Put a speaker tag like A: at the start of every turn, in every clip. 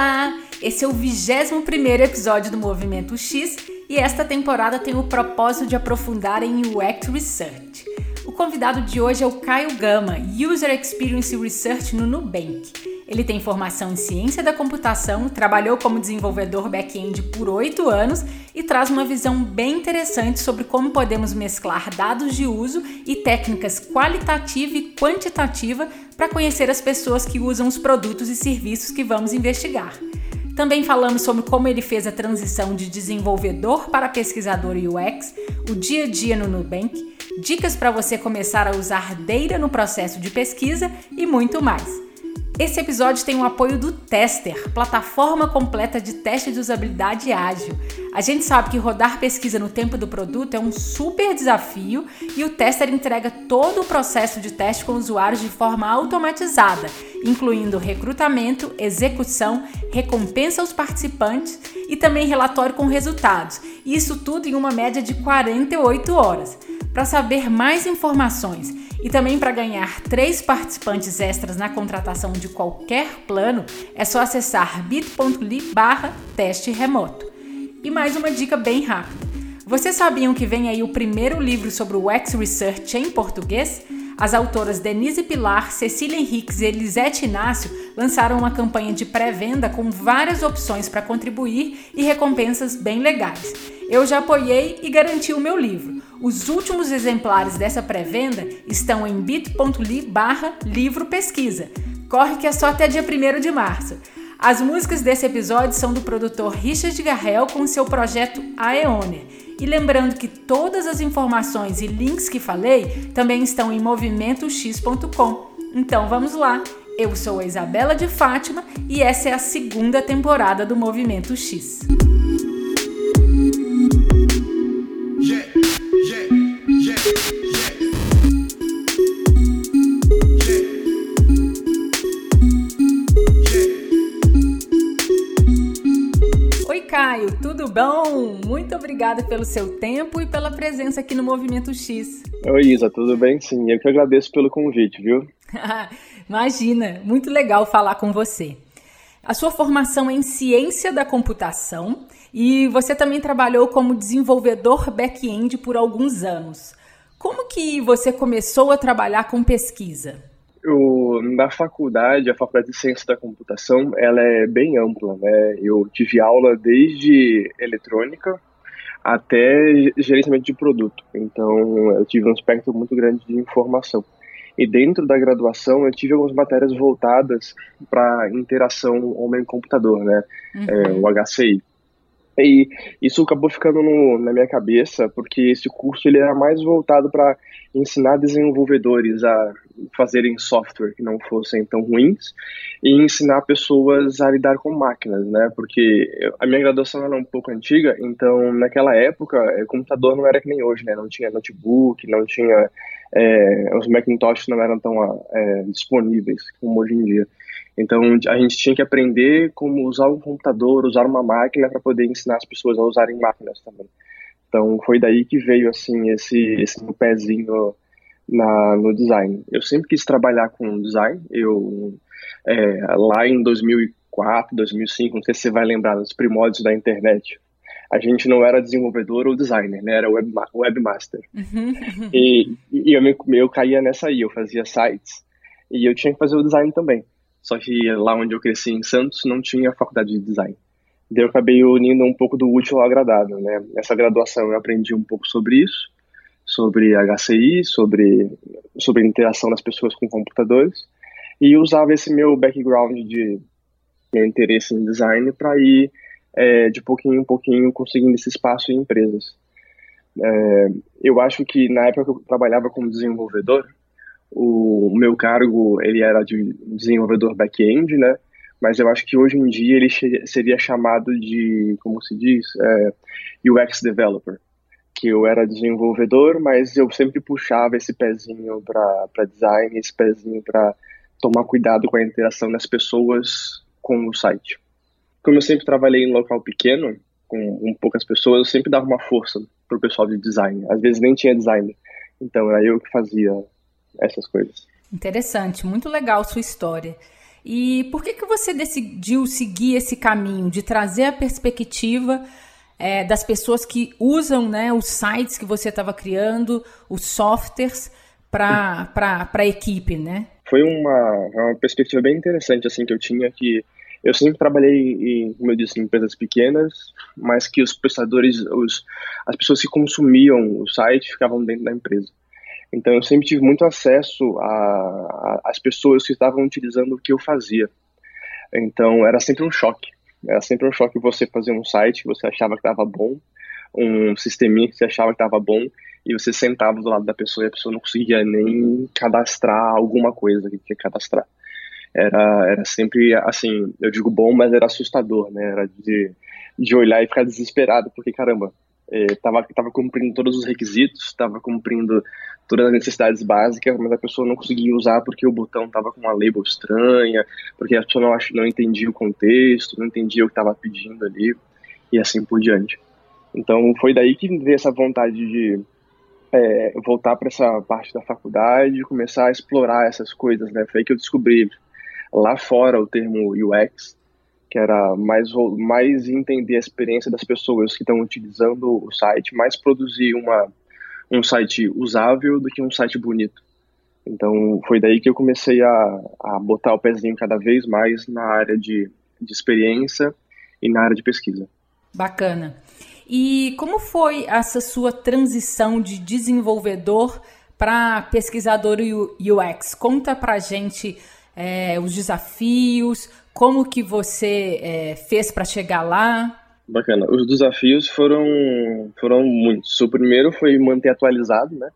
A: Olá! Esse é o 21 episódio do Movimento X e esta temporada tem o propósito de aprofundar em UX Research. O convidado de hoje é o Caio Gama, User Experience Research no Nubank. Ele tem formação em ciência da computação, trabalhou como desenvolvedor back-end por oito anos e traz uma visão bem interessante sobre como podemos mesclar dados de uso e técnicas qualitativa e quantitativa para conhecer as pessoas que usam os produtos e serviços que vamos investigar. Também falamos sobre como ele fez a transição de desenvolvedor para pesquisador UX, o dia a dia no Nubank, dicas para você começar a usar Data no processo de pesquisa e muito mais. Esse episódio tem o apoio do Tester, plataforma completa de teste de usabilidade ágil. A gente sabe que rodar pesquisa no tempo do produto é um super desafio e o Tester entrega todo o processo de teste com usuários de forma automatizada, incluindo recrutamento, execução, recompensa aos participantes e também relatório com resultados. Isso tudo em uma média de 48 horas. Para saber mais informações e também para ganhar três participantes extras na contratação de qualquer plano, é só acessar bit.ly barra teste remoto. E mais uma dica bem rápida. Vocês sabiam que vem aí o primeiro livro sobre o UX Research em português? As autoras Denise Pilar, Cecília Henriques e Elisete Inácio lançaram uma campanha de pré-venda com várias opções para contribuir e recompensas bem legais. Eu já apoiei e garanti o meu livro. Os últimos exemplares dessa pré-venda estão em bit.ly barra livro pesquisa. Corre que é só até dia 1 de março. As músicas desse episódio são do produtor Richard Garrel com seu projeto Aeoner. E lembrando que todas as informações e links que falei também estão em movimentox.com. Então vamos lá! Eu sou a Isabela de Fátima e essa é a segunda temporada do Movimento X. Bom? Muito obrigada pelo seu tempo e pela presença aqui no Movimento X.
B: Oi, Isa, tudo bem? Sim, eu que agradeço pelo convite, viu?
A: Imagina, muito legal falar com você. A sua formação é em ciência da computação e você também trabalhou como desenvolvedor back-end por alguns anos. Como que você começou a trabalhar com pesquisa?
B: Eu, na faculdade, a faculdade de ciência da computação, ela é bem ampla, né? Eu tive aula desde eletrônica até gerenciamento de produto. Então, eu tive um espectro muito grande de informação. E dentro da graduação, eu tive algumas matérias voltadas para interação homem-computador, né? Uhum. É, o HCI. E isso acabou ficando no, na minha cabeça, porque esse curso ele era mais voltado para ensinar desenvolvedores a fazerem software que não fossem tão ruins e ensinar pessoas a lidar com máquinas, né? Porque a minha graduação era um pouco antiga, então naquela época o computador não era que nem hoje, né? Não tinha notebook, não tinha é, os Macintosh não eram tão é, disponíveis como hoje em dia. Então a gente tinha que aprender como usar um computador, usar uma máquina para poder ensinar as pessoas a usarem máquinas também. Então foi daí que veio assim esse esse pezinho na, no design. Eu sempre quis trabalhar com design. Eu é, lá em 2004, 2005, não sei se você vai lembrar dos primórdios da internet. A gente não era desenvolvedor ou designer, né? Era web, webmaster. Uhum. E, e eu, eu caía nessa aí, eu fazia sites. E eu tinha que fazer o design também. Só que lá onde eu cresci, em Santos, não tinha faculdade de design. Daí eu acabei unindo um pouco do útil ao agradável, né? Nessa graduação eu aprendi um pouco sobre isso, sobre HCI, sobre, sobre a interação das pessoas com computadores, e usava esse meu background de meu interesse em design para ir é, de pouquinho em pouquinho conseguindo esse espaço em empresas. É, eu acho que na época que eu trabalhava como desenvolvedor, o, meu cargo ele era de desenvolvedor back-end, né? Mas eu acho que hoje em dia ele seria chamado de, como se diz, é, UX developer, que eu era desenvolvedor, mas eu sempre puxava esse pezinho para design, esse pezinho para tomar cuidado com a interação das pessoas com o site. Como eu sempre trabalhei em local pequeno, com, com poucas pessoas, eu sempre dava uma força para o pessoal de design. Às vezes nem tinha design, então era eu que fazia essas coisas.
A: Interessante, muito legal sua história. E por que, que você decidiu seguir esse caminho de trazer a perspectiva é, das pessoas que usam né, os sites que você estava criando, os softwares, para a equipe, né?
B: Foi uma, uma perspectiva bem interessante assim que eu tinha que eu sempre trabalhei em, como eu disse, em empresas pequenas, mas que os prestadores, os, as pessoas que consumiam o site ficavam dentro da empresa. Então eu sempre tive muito acesso às pessoas que estavam utilizando o que eu fazia. Então era sempre um choque. Era sempre um choque você fazer um site que você achava que estava bom, um sisteminha que você achava que estava bom, e você sentava do lado da pessoa e a pessoa não conseguia nem cadastrar alguma coisa que tinha que cadastrar era, era sempre, assim, eu digo bom, mas era assustador, né? Era de, de olhar e ficar desesperado, porque, caramba, estava é, tava cumprindo todos os requisitos, estava cumprindo todas as necessidades básicas, mas a pessoa não conseguia usar porque o botão estava com uma label estranha, porque a pessoa não, não entendia o contexto, não entendia o que estava pedindo ali, e assim por diante. Então foi daí que veio essa vontade de é, voltar para essa parte da faculdade, começar a explorar essas coisas, né? Foi aí que eu descobri lá fora o termo UX, que era mais, mais entender a experiência das pessoas que estão utilizando o site, mais produzir uma, um site usável do que um site bonito. Então foi daí que eu comecei a, a botar o pezinho cada vez mais na área de, de experiência e na área de pesquisa.
A: Bacana. E como foi essa sua transição de desenvolvedor para pesquisador UX? Conta pra gente é, os desafios, como que você é, fez para chegar lá?
B: Bacana. Os desafios foram foram muitos. O primeiro foi manter atualizado, né?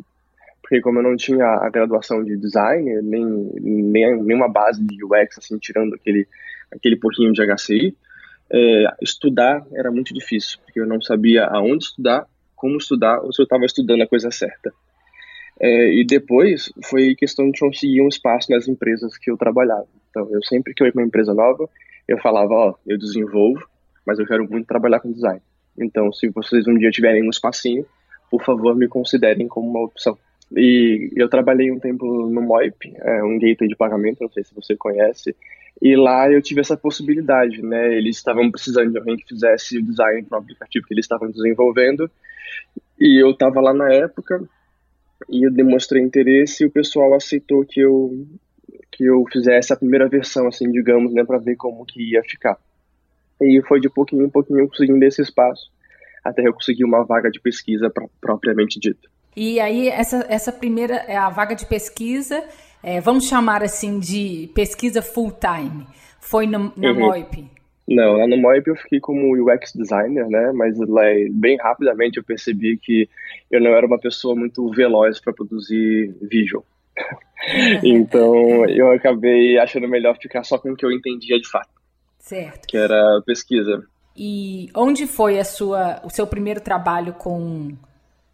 B: Porque como eu não tinha a graduação de design, nem, nem nenhuma base de UX, assim, tirando aquele, aquele pouquinho de HCI, é, estudar era muito difícil, porque eu não sabia aonde estudar, como estudar, ou se eu estava estudando a coisa certa. É, e depois foi questão de conseguir um espaço nas empresas que eu trabalhava. Então, eu sempre que eu ia para uma empresa nova, eu falava, ó, eu desenvolvo, mas eu quero muito trabalhar com design. Então, se vocês um dia tiverem um espacinho, por favor, me considerem como uma opção. E eu trabalhei um tempo no Moip, é um gateway de pagamento, não sei se você conhece, e lá eu tive essa possibilidade, né? Eles estavam precisando de alguém que fizesse design para o aplicativo que eles estavam desenvolvendo, e eu estava lá na época, e eu demonstrei interesse e o pessoal aceitou que eu que eu fizesse a primeira versão, assim, digamos, né, para ver como que ia ficar. E foi de pouquinho em pouquinho conseguindo esse espaço, até eu conseguir uma vaga de pesquisa pra, propriamente dita.
A: E aí, essa, essa primeira, é a vaga de pesquisa, é, vamos chamar assim de pesquisa full-time, foi no, na uhum. MOIP?
B: Não, lá no Moip eu fiquei como UX designer, né? Mas lá, bem rapidamente eu percebi que eu não era uma pessoa muito veloz para produzir visual. Então eu acabei achando melhor ficar só com o que eu entendia de fato.
A: Certo.
B: Que era pesquisa.
A: E onde foi a sua, o seu primeiro trabalho com,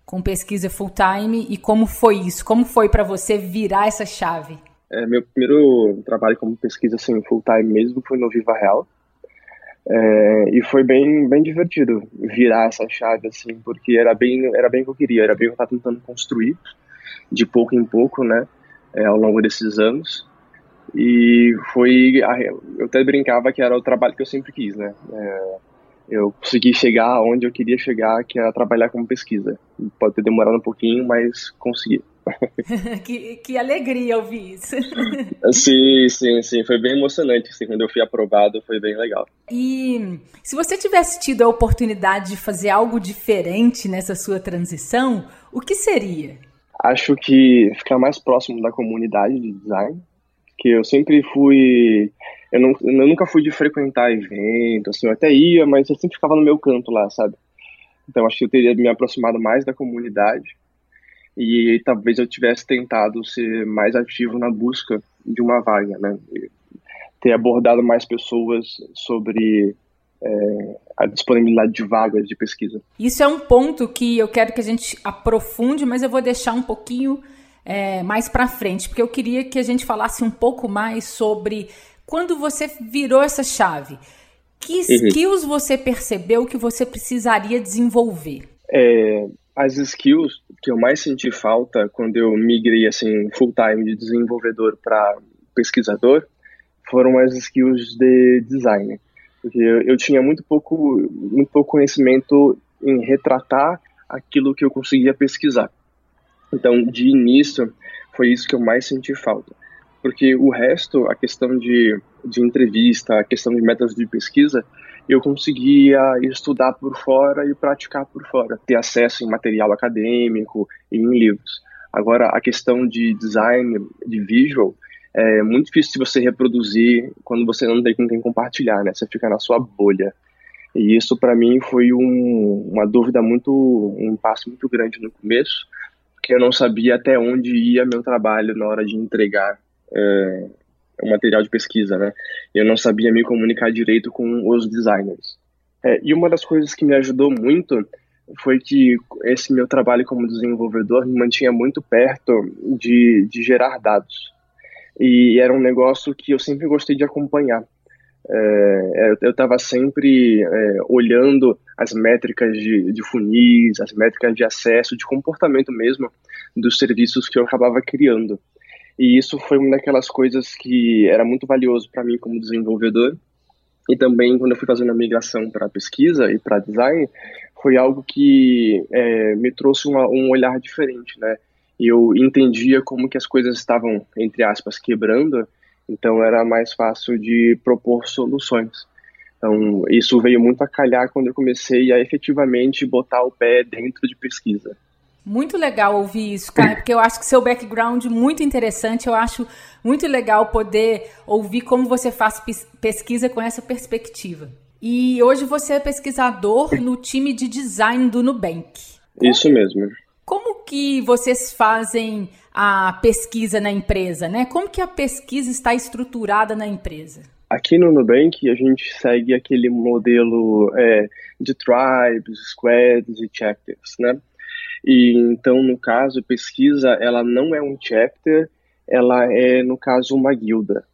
A: com pesquisa full time e como foi isso? Como foi para você virar essa chave?
B: É, meu primeiro trabalho como pesquisa assim, full time mesmo foi no Viva Real é, e foi bem, bem divertido virar essa chave, assim, porque era bem, era bem o que eu queria, era bem o que eu estava tentando construir, de pouco em pouco, né, é, ao longo desses anos. E foi, eu até brincava que era o trabalho que eu sempre quis, né, é, eu consegui chegar onde eu queria chegar, que era trabalhar com pesquisa. Pode ter demorado um pouquinho, mas consegui.
A: que, que alegria ouvir isso.
B: sim, sim, sim. Foi bem emocionante. Assim, quando eu fui aprovado, foi bem legal.
A: E se você tivesse tido a oportunidade de fazer algo diferente nessa sua transição, o que seria?
B: Acho que ficar mais próximo da comunidade de design. Que eu sempre fui. Eu, não, eu nunca fui de frequentar evento, assim, eu até ia, mas eu sempre ficava no meu canto lá, sabe? Então acho que eu teria me aproximado mais da comunidade e talvez eu tivesse tentado ser mais ativo na busca de uma vaga, né? Ter abordado mais pessoas sobre é, a disponibilidade de vagas de pesquisa.
A: Isso é um ponto que eu quero que a gente aprofunde, mas eu vou deixar um pouquinho é, mais para frente, porque eu queria que a gente falasse um pouco mais sobre quando você virou essa chave. Que uhum. skills você percebeu que você precisaria desenvolver?
B: É, as skills que eu mais senti falta quando eu migrei assim full time de desenvolvedor para pesquisador foram as skills de design, porque eu, eu tinha muito pouco, muito pouco conhecimento em retratar aquilo que eu conseguia pesquisar. Então, de início, foi isso que eu mais senti falta. Porque o resto, a questão de, de entrevista, a questão de métodos de pesquisa, eu conseguia estudar por fora e praticar por fora, ter acesso em material acadêmico e em livros. Agora, a questão de design, de visual, é muito difícil você reproduzir quando você não tem com quem compartilhar, né? Você fica na sua bolha. E isso, para mim, foi um, uma dúvida muito, um passo muito grande no começo, porque eu não sabia até onde ia meu trabalho na hora de entregar é, o material de pesquisa, né? Eu não sabia me comunicar direito com os designers. É, e uma das coisas que me ajudou muito foi que esse meu trabalho como desenvolvedor me mantinha muito perto de, de gerar dados. E era um negócio que eu sempre gostei de acompanhar. É, eu estava sempre é, olhando as métricas de, de funis, as métricas de acesso, de comportamento mesmo dos serviços que eu acabava criando. E isso foi uma daquelas coisas que era muito valioso para mim como desenvolvedor. E também quando eu fui fazendo a migração para pesquisa e para design, foi algo que é, me trouxe uma, um olhar diferente, né? Eu entendia como que as coisas estavam, entre aspas, quebrando, então era mais fácil de propor soluções. Então, isso veio muito a calhar quando eu comecei a efetivamente botar o pé dentro de pesquisa.
A: Muito legal ouvir isso, cara, porque eu acho que seu background muito interessante. Eu acho muito legal poder ouvir como você faz pesquisa com essa perspectiva. E hoje você é pesquisador no time de design do Nubank.
B: Isso mesmo.
A: Como que vocês fazem a pesquisa na empresa, né? Como que a pesquisa está estruturada na empresa?
B: Aqui no Nubank a gente segue aquele modelo é, de tribes, squads e chapters, né? E então, no caso, pesquisa, ela não é um chapter, ela é, no caso, uma guilda.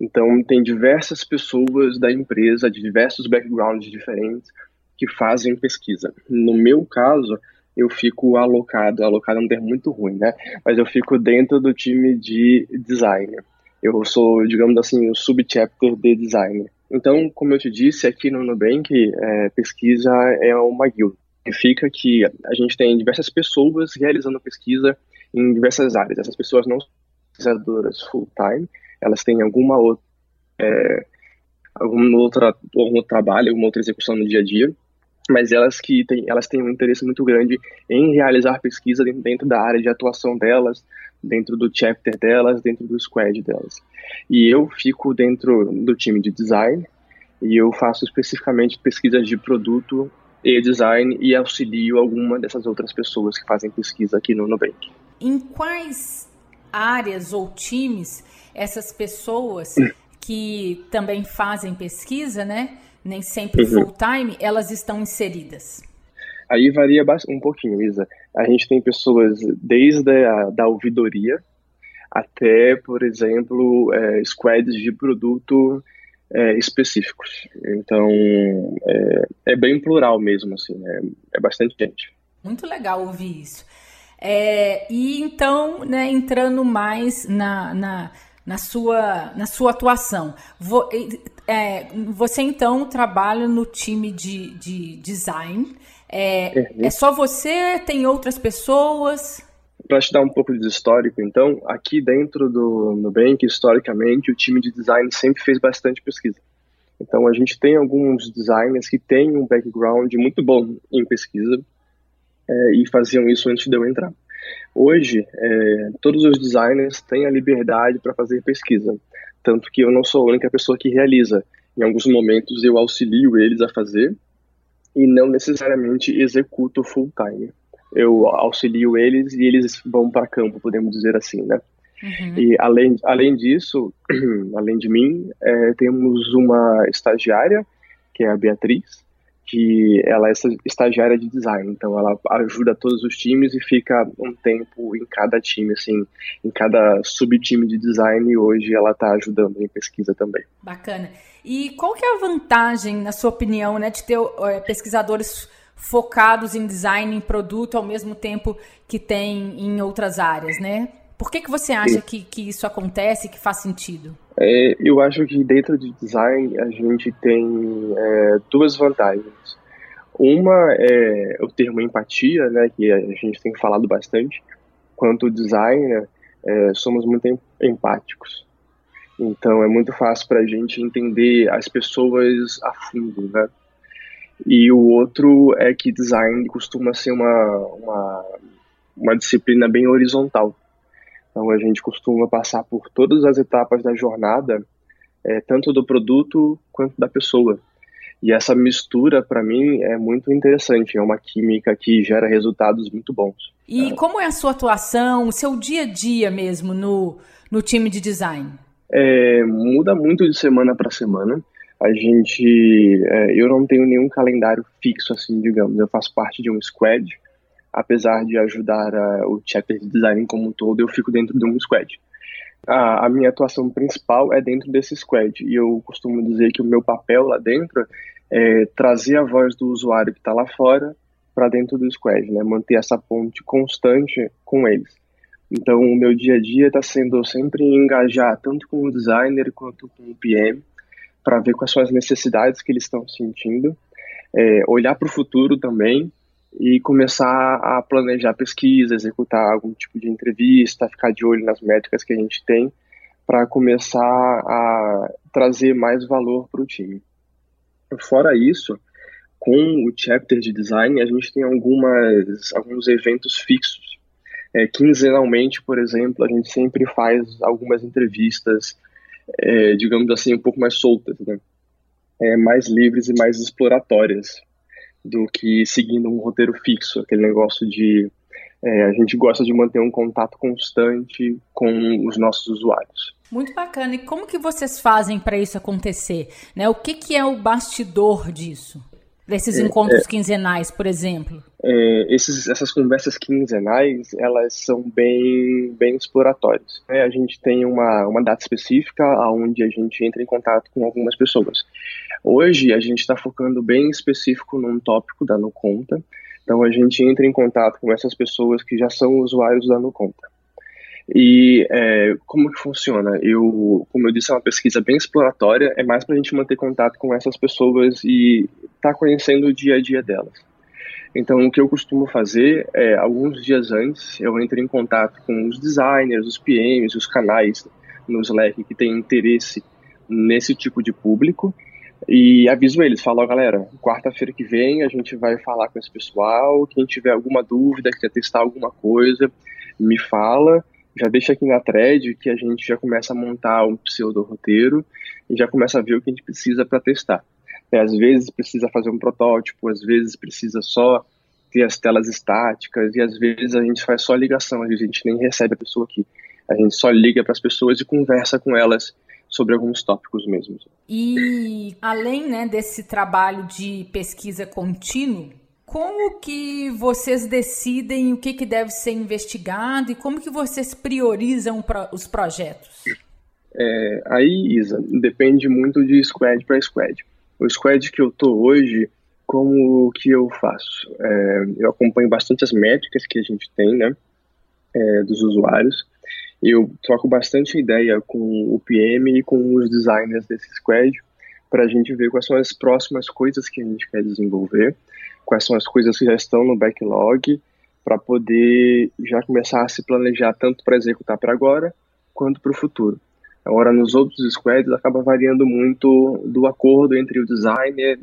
B: Então, tem diversas pessoas da empresa, de diversos backgrounds diferentes, que fazem pesquisa. No meu caso, eu fico alocado, alocado é um termo muito ruim, né? Mas eu fico dentro do time de design. Eu sou, digamos assim, o subchapter de design. Então, como eu te disse, aqui no Nubank, é, pesquisa é uma guilda significa que a gente tem diversas pessoas realizando pesquisa em diversas áreas. Essas pessoas não são pesquisadoras full-time, elas têm alguma outra, é, alguma outra, algum outro trabalho, alguma outra execução no dia a dia, mas elas que têm, elas têm um interesse muito grande em realizar pesquisa dentro da área de atuação delas, dentro do chapter delas, dentro do squad delas. E eu fico dentro do time de design e eu faço especificamente pesquisas de produto e design e auxilio alguma dessas outras pessoas que fazem pesquisa aqui no Nubank.
A: Em quais áreas ou times essas pessoas que também fazem pesquisa, né, nem sempre uhum. full time, elas estão inseridas?
B: Aí varia um pouquinho, Isa. A gente tem pessoas desde a da ouvidoria até, por exemplo, é, squads de produto é, específicos. Então, é, é, bem plural mesmo, assim, é, é, bastante gente.
A: Muito legal ouvir isso. É, e então, né, entrando mais na, na, na, sua, na sua atuação, é, você então trabalha no time de, de design. É, uhum. é só você? Tem outras pessoas?
B: para te dar um pouco de histórico, então, aqui dentro do Nubank, historicamente, o time de design sempre fez bastante pesquisa. Então, a gente tem alguns designers que têm um background muito bom em pesquisa é, e faziam isso antes de eu entrar. Hoje, é, todos os designers têm a liberdade para fazer pesquisa, tanto que eu não sou a única pessoa que realiza. Em alguns momentos, eu auxilio eles a fazer e não necessariamente executo full time eu auxilio eles e eles vão para campo, podemos dizer assim, né? Uhum. E além, além disso, além de mim, é, temos uma estagiária, que é a Beatriz, que ela é estagiária de design, então ela ajuda todos os times e fica um tempo em cada time, assim, em cada subtime de design e hoje ela está ajudando em pesquisa também.
A: Bacana. E qual que é a vantagem, na sua opinião, né, de ter é, pesquisadores focados em design, em produto, ao mesmo tempo que tem em outras áreas, né? Por que, que você acha que, que isso acontece, que faz sentido?
B: É, eu acho que dentro de design a gente tem é, duas vantagens. Uma é o termo empatia, né, que a gente tem falado bastante. Quanto designer, é, somos muito empáticos. Então é muito fácil para a gente entender as pessoas a fundo, né? E o outro é que design costuma ser uma, uma, uma disciplina bem horizontal. Então a gente costuma passar por todas as etapas da jornada, é, tanto do produto quanto da pessoa. E essa mistura, para mim, é muito interessante. É uma química que gera resultados muito bons.
A: E como é a sua atuação, o seu dia a dia mesmo no, no time de design?
B: É, muda muito de semana para semana. A gente, é, eu não tenho nenhum calendário fixo, assim, digamos. Eu faço parte de um squad apesar de ajudar a, o chapter de design como um todo, eu fico dentro de um squad. A, a, minha atuação principal é dentro desse squad, e eu costumo dizer que o meu papel lá dentro é trazer a voz do usuário que está lá fora para dentro do squad, né? manter essa ponte constante com eles. Então, o meu dia a dia está sendo sempre engajar tanto com o designer quanto com o PM, para ver quais são as necessidades que eles estão sentindo, é, olhar para o futuro também e começar a planejar pesquisa, executar algum tipo de entrevista, ficar de olho nas métricas que a gente tem para começar a trazer mais valor para o time. Fora isso, com o chapter de design, a gente tem algumas, alguns eventos fixos. É, quinzenalmente, por exemplo, a gente sempre faz algumas entrevistas, é, digamos assim, um pouco mais soltas, né? É, mais livres e mais exploratórias do que seguindo um roteiro fixo, aquele negócio de é, a gente gosta de manter um contato constante com os nossos usuários.
A: Muito bacana. E como que vocês fazem para isso acontecer? Né? O que, que é o bastidor disso? Desses é, encontros é, quinzenais, por exemplo?
B: É, esses, essas conversas quinzenais, elas são bem, bem exploratórias. Né? A gente tem uma, uma data específica onde a gente entra em contato com algumas pessoas. Hoje, a gente está focando bem específico num tópico da NuConta, então a gente entra em contato com essas pessoas que já são usuários da NuConta. E é, como que funciona? Eu, como eu disse, é uma pesquisa bem exploratória, é mais para a gente manter contato com essas pessoas e estar tá conhecendo o dia a dia delas. Então, o que eu costumo fazer é, alguns dias antes, eu entro em contato com os designers, os PMs, os canais no Slack que têm interesse nesse tipo de público e aviso eles, falo, ó, galera, quarta-feira que vem a gente vai falar com esse pessoal, quem tiver alguma dúvida, quer testar alguma coisa, me fala, já deixa aqui na thread que a gente já começa a montar um pseudo-roteiro e já começa a ver o que a gente precisa para testar. É, às vezes precisa fazer um protótipo, às vezes precisa só ter as telas estáticas e às vezes a gente faz só ligação, a gente nem recebe a pessoa aqui. A gente só liga para as pessoas e conversa com elas sobre alguns tópicos mesmos.
A: E além né, desse trabalho de pesquisa contínuo, como que vocês decidem o que, que deve ser investigado e como que vocês priorizam os projetos?
B: É, aí, Isa, depende muito de squad para squad. O squad que eu tô hoje, como que eu faço? É, eu acompanho bastante as métricas que a gente tem, né, é, dos usuários. Eu troco bastante ideia com o PM e com os designers desse squad para a gente ver quais são as próximas coisas que a gente quer desenvolver quais são as coisas que já estão no backlog, para poder já começar a se planejar tanto para executar para agora quanto para o futuro. Agora, nos outros squads, acaba variando muito do acordo entre o designer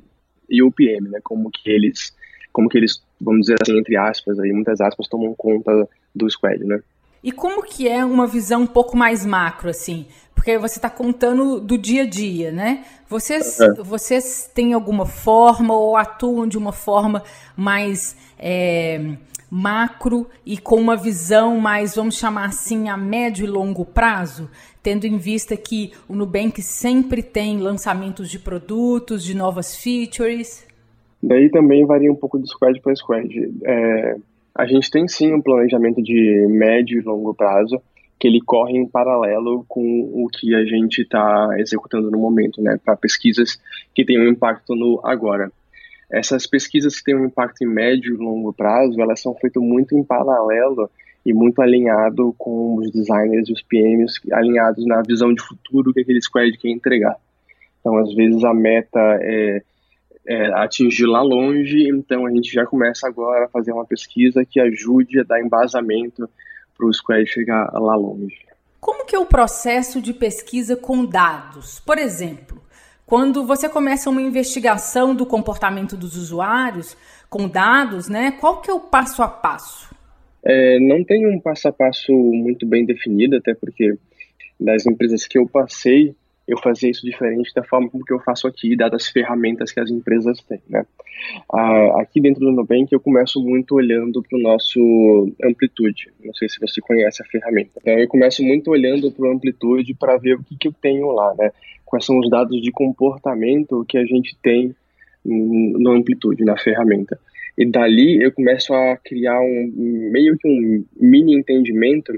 B: e o PM, né? Como que eles, como que eles, vamos dizer assim, entre aspas, aí, muitas aspas, tomam conta do squad, né?
A: E como que é uma visão um pouco mais macro, assim? Porque você está contando do dia a dia, né? Vocês, é. vocês têm alguma forma ou atuam de uma forma mais é, macro e com uma visão mais, vamos chamar assim, a médio e longo prazo? Tendo em vista que o Nubank sempre tem lançamentos de produtos, de novas features.
B: Daí também varia um pouco de squad para squad. É, a gente tem sim um planejamento de médio e longo prazo que ele corre em paralelo com o que a gente está executando no momento, né, para pesquisas que têm um impacto no agora. Essas pesquisas que têm um impacto em médio e longo prazo, elas são feitas muito em paralelo e muito alinhado com os designers e os PMs, alinhados na visão de futuro que aquele squad quer entregar. Então, às vezes, a meta é, é atingir lá longe, então a gente já começa agora a fazer uma pesquisa que ajude a dar embasamento para o squad chegar lá longe.
A: Como que é o processo de pesquisa com dados? Por exemplo, quando você começa uma investigação do comportamento dos usuários com dados, né? Qual que é o passo a passo?
B: É, não tem um passo a passo muito bem definido, até porque das empresas que eu passei, eu fazia isso diferente da forma como que eu faço aqui, dadas as ferramentas que as empresas têm, né? Ah, aqui dentro do Nubank eu começo muito olhando para o nosso Amplitude, não sei se você conhece a ferramenta. Então eu começo muito olhando para o Amplitude para ver o que, que eu tenho lá, né? Quais são os dados de comportamento que a gente tem no Amplitude, na ferramenta. E dali eu começo a criar um meio que um mini entendimento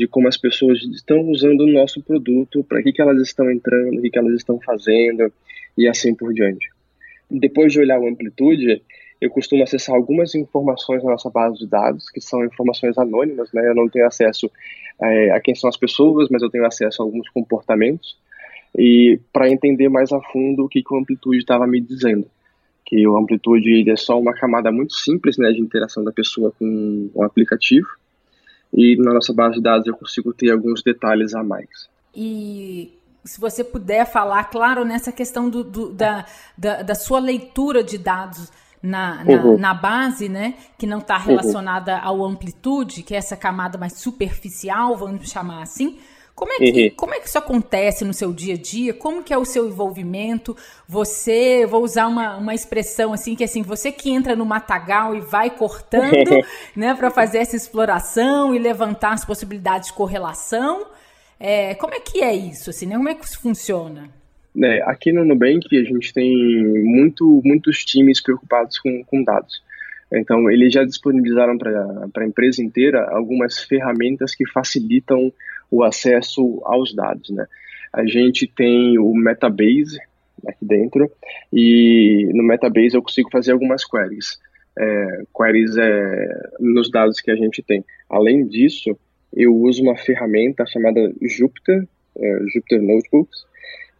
B: de como as pessoas estão usando o nosso produto, para que, que elas estão entrando, o que, que elas estão fazendo e assim por diante. Depois de olhar o Amplitude, eu costumo acessar algumas informações na nossa base de dados, que são informações anônimas, né? Eu não tenho acesso é, a quem são as pessoas, mas eu tenho acesso a alguns comportamentos, e para entender mais a fundo o que, que o Amplitude estava me dizendo que o Amplitude é só uma camada muito simples né, de interação da pessoa com o aplicativo. E na nossa base de dados eu consigo ter alguns detalhes a mais.
A: E se você puder falar, claro, nessa questão do, do da, da, da, sua leitura de dados na, na, uhum. na base, né, que não está relacionada uhum. ao amplitude, que é essa camada mais superficial, vamos chamar assim, como é, que, uhum. como é que isso acontece no seu dia a dia? Como que é o seu envolvimento? Você, vou usar uma, uma expressão assim, que assim, você que entra no matagal e vai cortando, né, para fazer essa exploração e levantar as possibilidades de correlação. É, como é que é isso, assim, né? Como é que isso funciona?
B: É, aqui no Nubank a gente tem muito, muitos times preocupados com, com dados. Então, eles já disponibilizaram para a empresa inteira algumas ferramentas que facilitam o acesso aos dados, né? A gente tem o Metabase aqui dentro e no Metabase eu consigo fazer algumas queries, é, queries é, nos dados que a gente tem. Além disso, eu uso uma ferramenta chamada Jupyter, é, Jupyter Notebooks,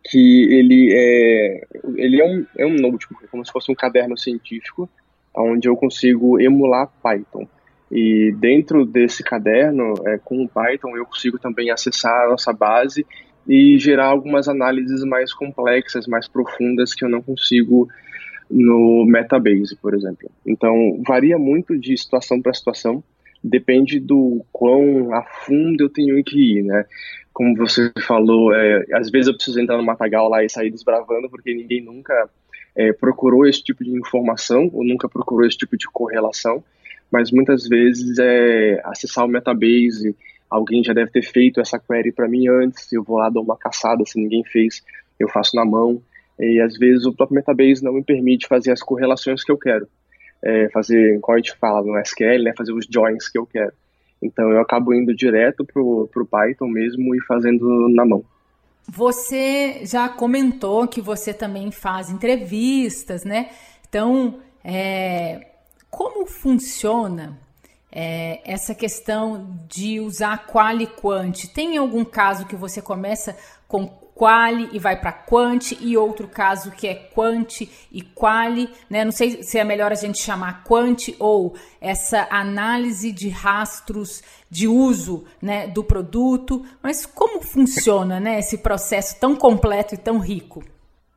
B: que ele é, ele é um, é um notebook, como se fosse um caderno científico, onde eu consigo emular Python. E dentro desse caderno, é, com o Python, eu consigo também acessar a nossa base e gerar algumas análises mais complexas, mais profundas que eu não consigo no Metabase, por exemplo. Então, varia muito de situação para situação, depende do quão a fundo eu tenho que ir, né? Como você falou, é, às vezes eu preciso entrar no matagal lá e sair desbravando, porque ninguém nunca é, procurou esse tipo de informação ou nunca procurou esse tipo de correlação mas muitas vezes é acessar o Metabase, alguém já deve ter feito essa query para mim antes, eu vou lá dar uma caçada, se ninguém fez, eu faço na mão, e às vezes o próprio Metabase não me permite fazer as correlações que eu quero, é, fazer, como a gente fala no SQL, né, fazer os joins que eu quero. Então eu acabo indo direto pro, pro Python mesmo e fazendo na mão.
A: Você já comentou que você também faz entrevistas, né? Então, é, como funciona é, essa questão de usar quali quant? Tem algum caso que você começa com quali e vai para quant e outro caso que é quant e quali, né? Não sei se é melhor a gente chamar quant ou essa análise de rastros de uso, né, do produto, mas como funciona, né, esse processo tão completo e tão rico?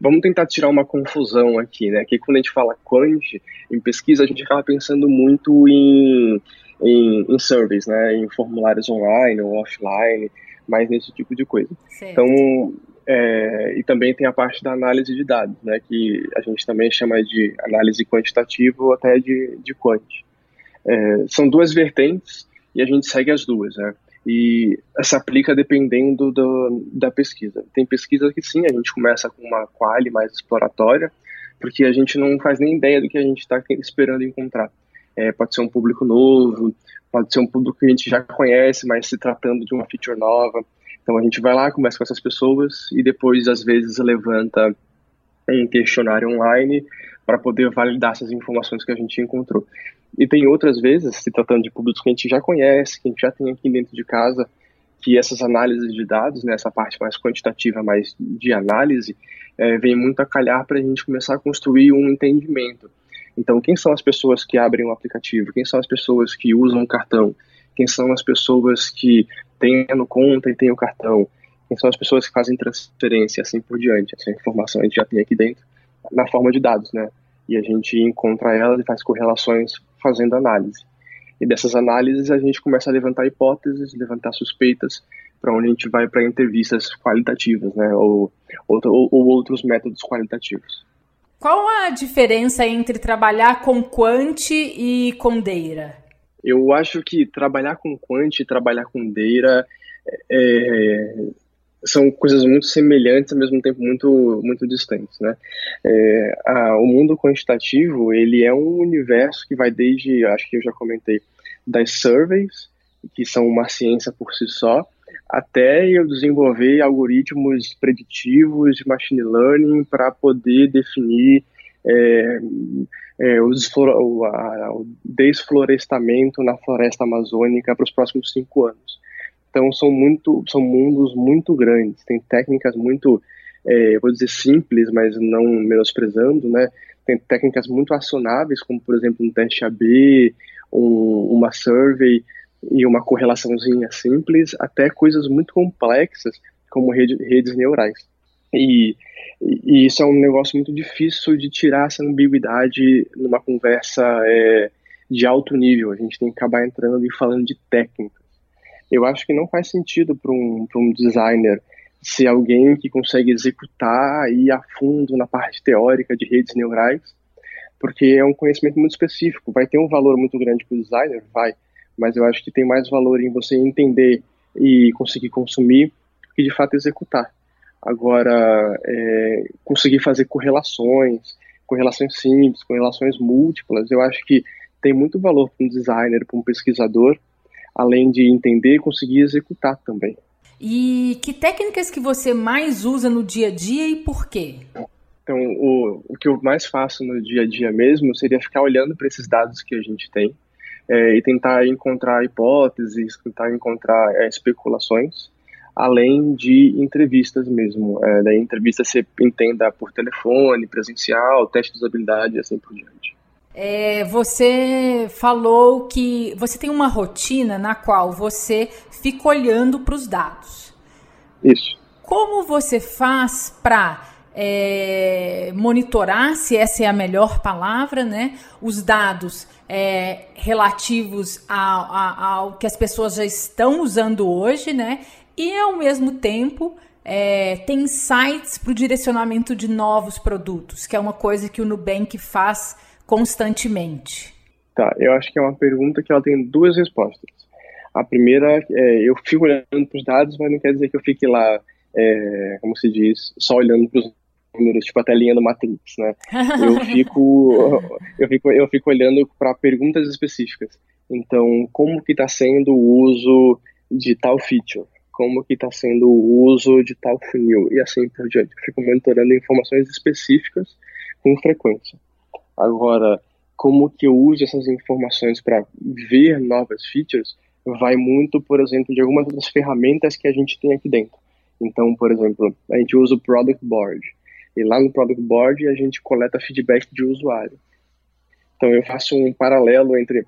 B: Vamos tentar tirar uma confusão aqui, né? Que quando a gente fala quant em pesquisa, a gente acaba pensando muito em, em, em surveys, né? Em formulários online ou offline, mais nesse tipo de coisa. Certo. Então, é, e também tem a parte da análise de dados, né? Que a gente também chama de análise quantitativa ou até de, de quant. É, são duas vertentes e a gente segue as duas, né? E se aplica dependendo do, da pesquisa. Tem pesquisa que sim, a gente começa com uma quali mais exploratória, porque a gente não faz nem ideia do que a gente está esperando encontrar. É, pode ser um público novo, pode ser um público que a gente já conhece, mas se tratando de uma feature nova. Então a gente vai lá, começa com essas pessoas e depois às vezes levanta um questionário online para poder validar essas informações que a gente encontrou. E tem outras vezes, se tratando de públicos que a gente já conhece, que a gente já tem aqui dentro de casa, que essas análises de dados, né, essa parte mais quantitativa, mais de análise, é, vem muito a calhar para a gente começar a construir um entendimento. Então, quem são as pessoas que abrem o aplicativo? Quem são as pessoas que usam o cartão? Quem são as pessoas que têm no conta e têm o cartão? Quem são as pessoas que fazem transferência, assim por diante? Essa informação a gente já tem aqui dentro na forma de dados, né? E a gente encontra elas e faz correlações fazendo análise. E dessas análises a gente começa a levantar hipóteses, levantar suspeitas, para onde a gente vai para entrevistas qualitativas, né, ou, ou, ou, outros métodos qualitativos.
A: Qual a diferença entre trabalhar com Quant e com Deira?
B: Eu acho que trabalhar com Quant e trabalhar com Deira é, são coisas muito semelhantes, ao mesmo tempo muito muito distantes, né? É, a, o mundo quantitativo ele é um universo que vai desde, acho que eu já comentei, das surveys, que são uma ciência por si só, até eu desenvolver algoritmos preditivos de machine learning para poder definir é, é, o, a, o desflorestamento na floresta amazônica para os próximos cinco anos. Então são muito, são mundos muito grandes, tem técnicas muito, é, vou dizer simples, mas não menosprezando, né? Tem técnicas muito acionáveis, como por exemplo um teste AB, um, uma survey e uma correlaçãozinha simples, até coisas muito complexas, como rede, redes neurais. E, e, isso é um negócio muito difícil de tirar essa ambiguidade numa conversa é, de alto nível. A gente tem que acabar entrando e falando de técnicas. Eu acho que não faz sentido para um, um designer ser alguém que consegue executar e ir a fundo na parte teórica de redes neurais porque é um conhecimento muito específico. Vai ter um valor muito grande para o designer? Vai, mas eu acho que tem mais valor em você entender e conseguir consumir que de fato executar. Agora, é, conseguir fazer correlações, correlações simples, correlações múltiplas, eu acho que tem muito valor para um designer, para um pesquisador, além de entender, conseguir executar também.
A: E que técnicas que você mais usa no dia a dia e por quê?
B: Então, o, o que eu mais faço no dia a dia mesmo seria ficar olhando para esses dados que a gente tem é, e tentar encontrar hipóteses, tentar encontrar é, especulações, além de entrevistas mesmo. É, daí, entrevista você entenda por telefone, presencial, teste de usabilidade e assim por diante.
A: É, você falou que você tem uma rotina na qual você fica olhando para os dados.
B: Isso.
A: Como você faz para é, monitorar, se essa é a melhor palavra, né? Os dados é, relativos ao, que as pessoas já estão usando hoje, né? E ao mesmo tempo é, tem sites para o direcionamento de novos produtos, que é uma coisa que o Nubank faz constantemente.
B: Tá, eu acho que é uma pergunta que ela tem duas respostas. A primeira é eu fico olhando para os dados, mas não quer dizer que eu fique lá, é, como se diz, só olhando para os números, tipo a telinha do Matrix, né? Eu fico, eu fico, eu fico olhando para perguntas específicas. Então, como que está sendo o uso de tal feature? Como que está sendo o uso de tal funil? E assim por diante. Eu fico monitorando informações específicas com frequência. Agora, como que eu uso essas informações para ver novas features vai muito, por exemplo, de algumas das ferramentas que a gente tem aqui dentro. Então, por exemplo, a gente usa o Product Board. E lá no Product Board a gente coleta feedback de usuário. Então eu faço um paralelo entre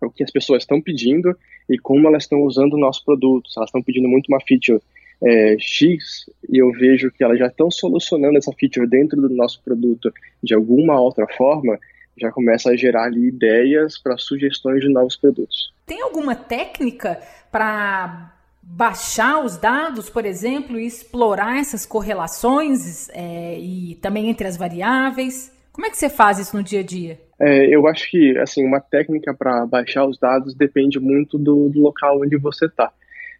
B: o que as pessoas estão pedindo e como elas estão usando o nosso produto. Se elas estão pedindo muito uma feature é, X e eu vejo que elas já estão solucionando essa feature dentro do nosso produto de alguma outra forma, já começa a gerar ali ideias para sugestões de novos produtos.
A: Tem alguma técnica para baixar os dados, por exemplo, e explorar essas correlações é, e também entre as variáveis? Como é que você faz isso no dia a dia?
B: É, eu acho que assim uma técnica para baixar os dados depende muito do, do local onde você está.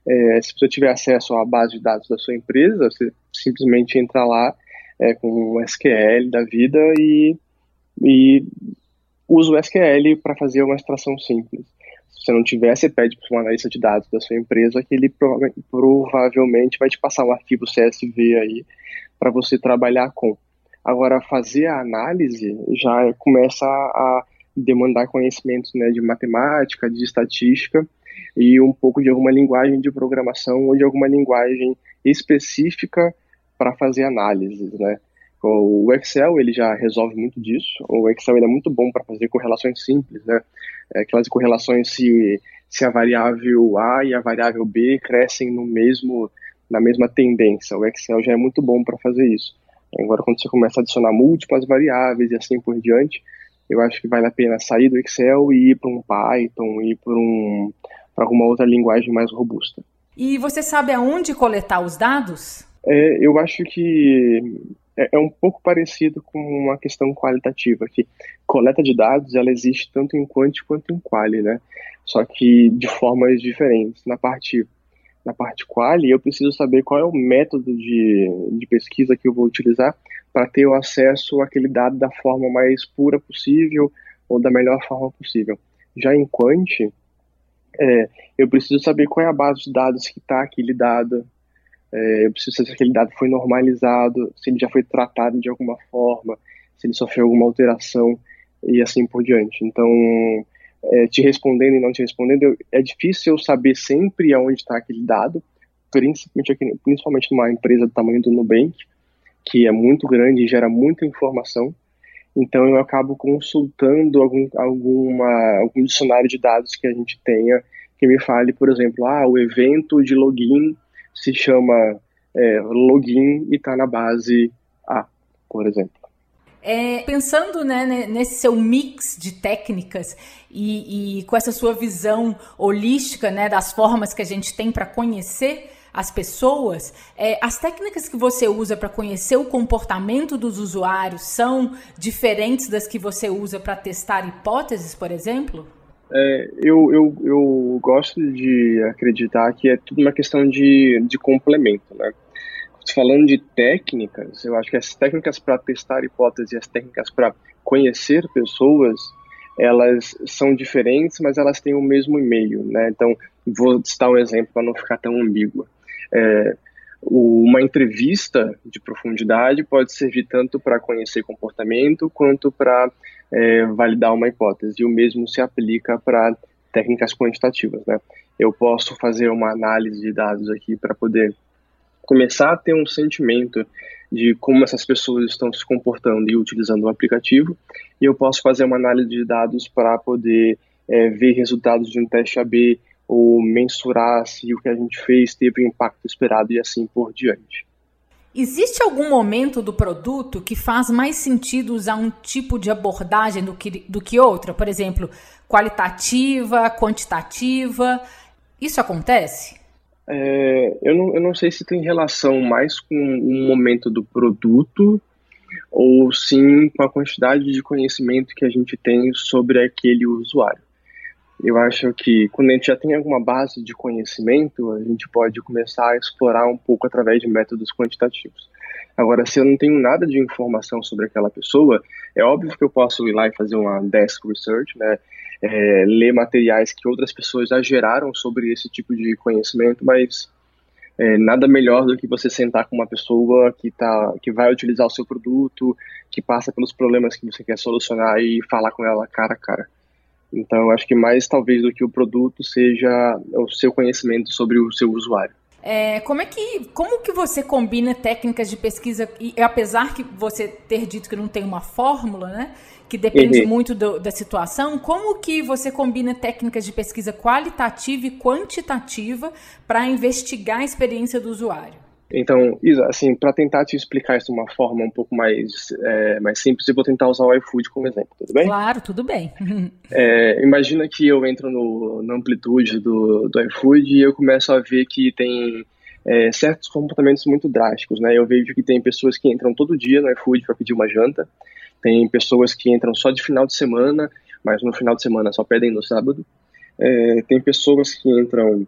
B: É, se você tiver acesso à base de dados da sua empresa, você simplesmente entra lá é, com o SQL da vida e, e usa o SQL para fazer uma extração simples você não tiver, você pede para um analista de dados da sua empresa que ele provavelmente vai te passar um arquivo CSV aí para você trabalhar com. Agora, fazer a análise já começa a demandar conhecimentos né, de matemática, de estatística e um pouco de alguma linguagem de programação ou de alguma linguagem específica para fazer análises, né? O Excel ele já resolve muito disso. O Excel ele é muito bom para fazer correlações simples, né? É, aquelas correlações se, se a variável A e a variável B crescem no mesmo na mesma tendência. O Excel já é muito bom para fazer isso. Agora, quando você começa a adicionar múltiplas variáveis e assim por diante, eu acho que vale a pena sair do Excel e ir para um Python, ir para um, alguma outra linguagem mais robusta.
A: E você sabe aonde coletar os dados?
B: É, eu acho que é, é, um pouco parecido com uma questão qualitativa, que coleta de dados ela existe tanto em quanti quanto em quali, né? Só que de formas diferentes. Na parte na parte quali, eu preciso saber qual é o método de, de pesquisa que eu vou utilizar para ter o acesso àquele dado da forma mais pura possível ou da melhor forma possível. Já em quant, é, eu preciso saber qual é a base de dados que está aquele dado, é, eu preciso saber se aquele dado foi normalizado, se ele já foi tratado de alguma forma, se ele sofreu alguma alteração e assim por diante. Então, é, te respondendo e não te respondendo, eu, é difícil eu saber sempre aonde está aquele dado, principalmente, aqui, principalmente numa empresa do tamanho do Nubank, que é muito grande e gera muita informação. Então eu acabo consultando algum, alguma, algum dicionário de dados que a gente tenha que me fale, por exemplo, ah, o evento de login se chama é, login e está na base A, por exemplo.
A: É, pensando né, nesse seu mix de técnicas e, e, com essa sua visão holística né, das formas que a gente tem para conhecer as pessoas, é, as técnicas que você usa para conhecer o comportamento dos usuários são diferentes das que você usa para testar hipóteses, por exemplo?
B: É, eu, eu, eu gosto de acreditar que é tudo uma questão de, de complemento, né? falando de técnicas, eu acho que as técnicas para testar hipóteses e as técnicas para conhecer pessoas, elas são diferentes, mas elas têm o mesmo e-mail, né? Então, vou citar um exemplo para não ficar tão ambíguo. É, uma entrevista de profundidade pode servir tanto para conhecer comportamento quanto para é, validar uma hipótese. E o mesmo se aplica para técnicas quantitativas, né? Eu posso fazer uma análise de dados aqui para poder começar a ter um sentimento de como essas pessoas estão se comportando e utilizando o aplicativo, e eu posso fazer uma análise de dados para poder é, ver resultados de um teste AB ou mensurar se o que a gente fez teve o impacto esperado e assim por diante.
A: Existe algum momento do produto que faz mais sentido usar um tipo de abordagem do que, do que outra? Por exemplo, qualitativa, quantitativa? Isso acontece?
B: É, eu, não, eu não sei se tem relação mais com o momento do produto ou sim com a quantidade de conhecimento que a gente tem sobre aquele usuário. Eu acho que quando a gente já tem alguma base de conhecimento, a gente pode começar a explorar um pouco através de métodos quantitativos. Agora, se eu não tenho nada de informação sobre aquela pessoa, é óbvio que eu posso ir lá e fazer uma desk research, né? é, ler materiais que outras pessoas já geraram sobre esse tipo de conhecimento, mas é, nada melhor do que você sentar com uma pessoa que, tá, que vai utilizar o seu produto, que passa pelos problemas que você quer solucionar e falar com ela cara a cara. Então, eu acho que mais talvez do que o produto seja o seu conhecimento sobre o seu usuário.
A: É, como é que como que você combina técnicas de pesquisa e apesar que você ter dito que não tem uma fórmula, né? que depende uhum. muito do, da situação, como que você combina técnicas de pesquisa qualitativa e quantitativa para investigar a experiência do usuário?
B: Então, Isa, assim, para tentar te explicar isso de uma forma um pouco mais, é, mais simples, eu vou tentar usar o iFood como exemplo, tudo bem?
A: Claro, tudo bem.
B: é, imagina que eu entro no, na amplitude do, do iFood e eu começo a ver que tem é, certos comportamentos muito drásticos, né? Eu vejo que tem pessoas que entram todo dia no iFood para pedir uma janta, tem pessoas que entram só de final de semana, mas no final de semana só pedem no sábado. É, tem pessoas que entram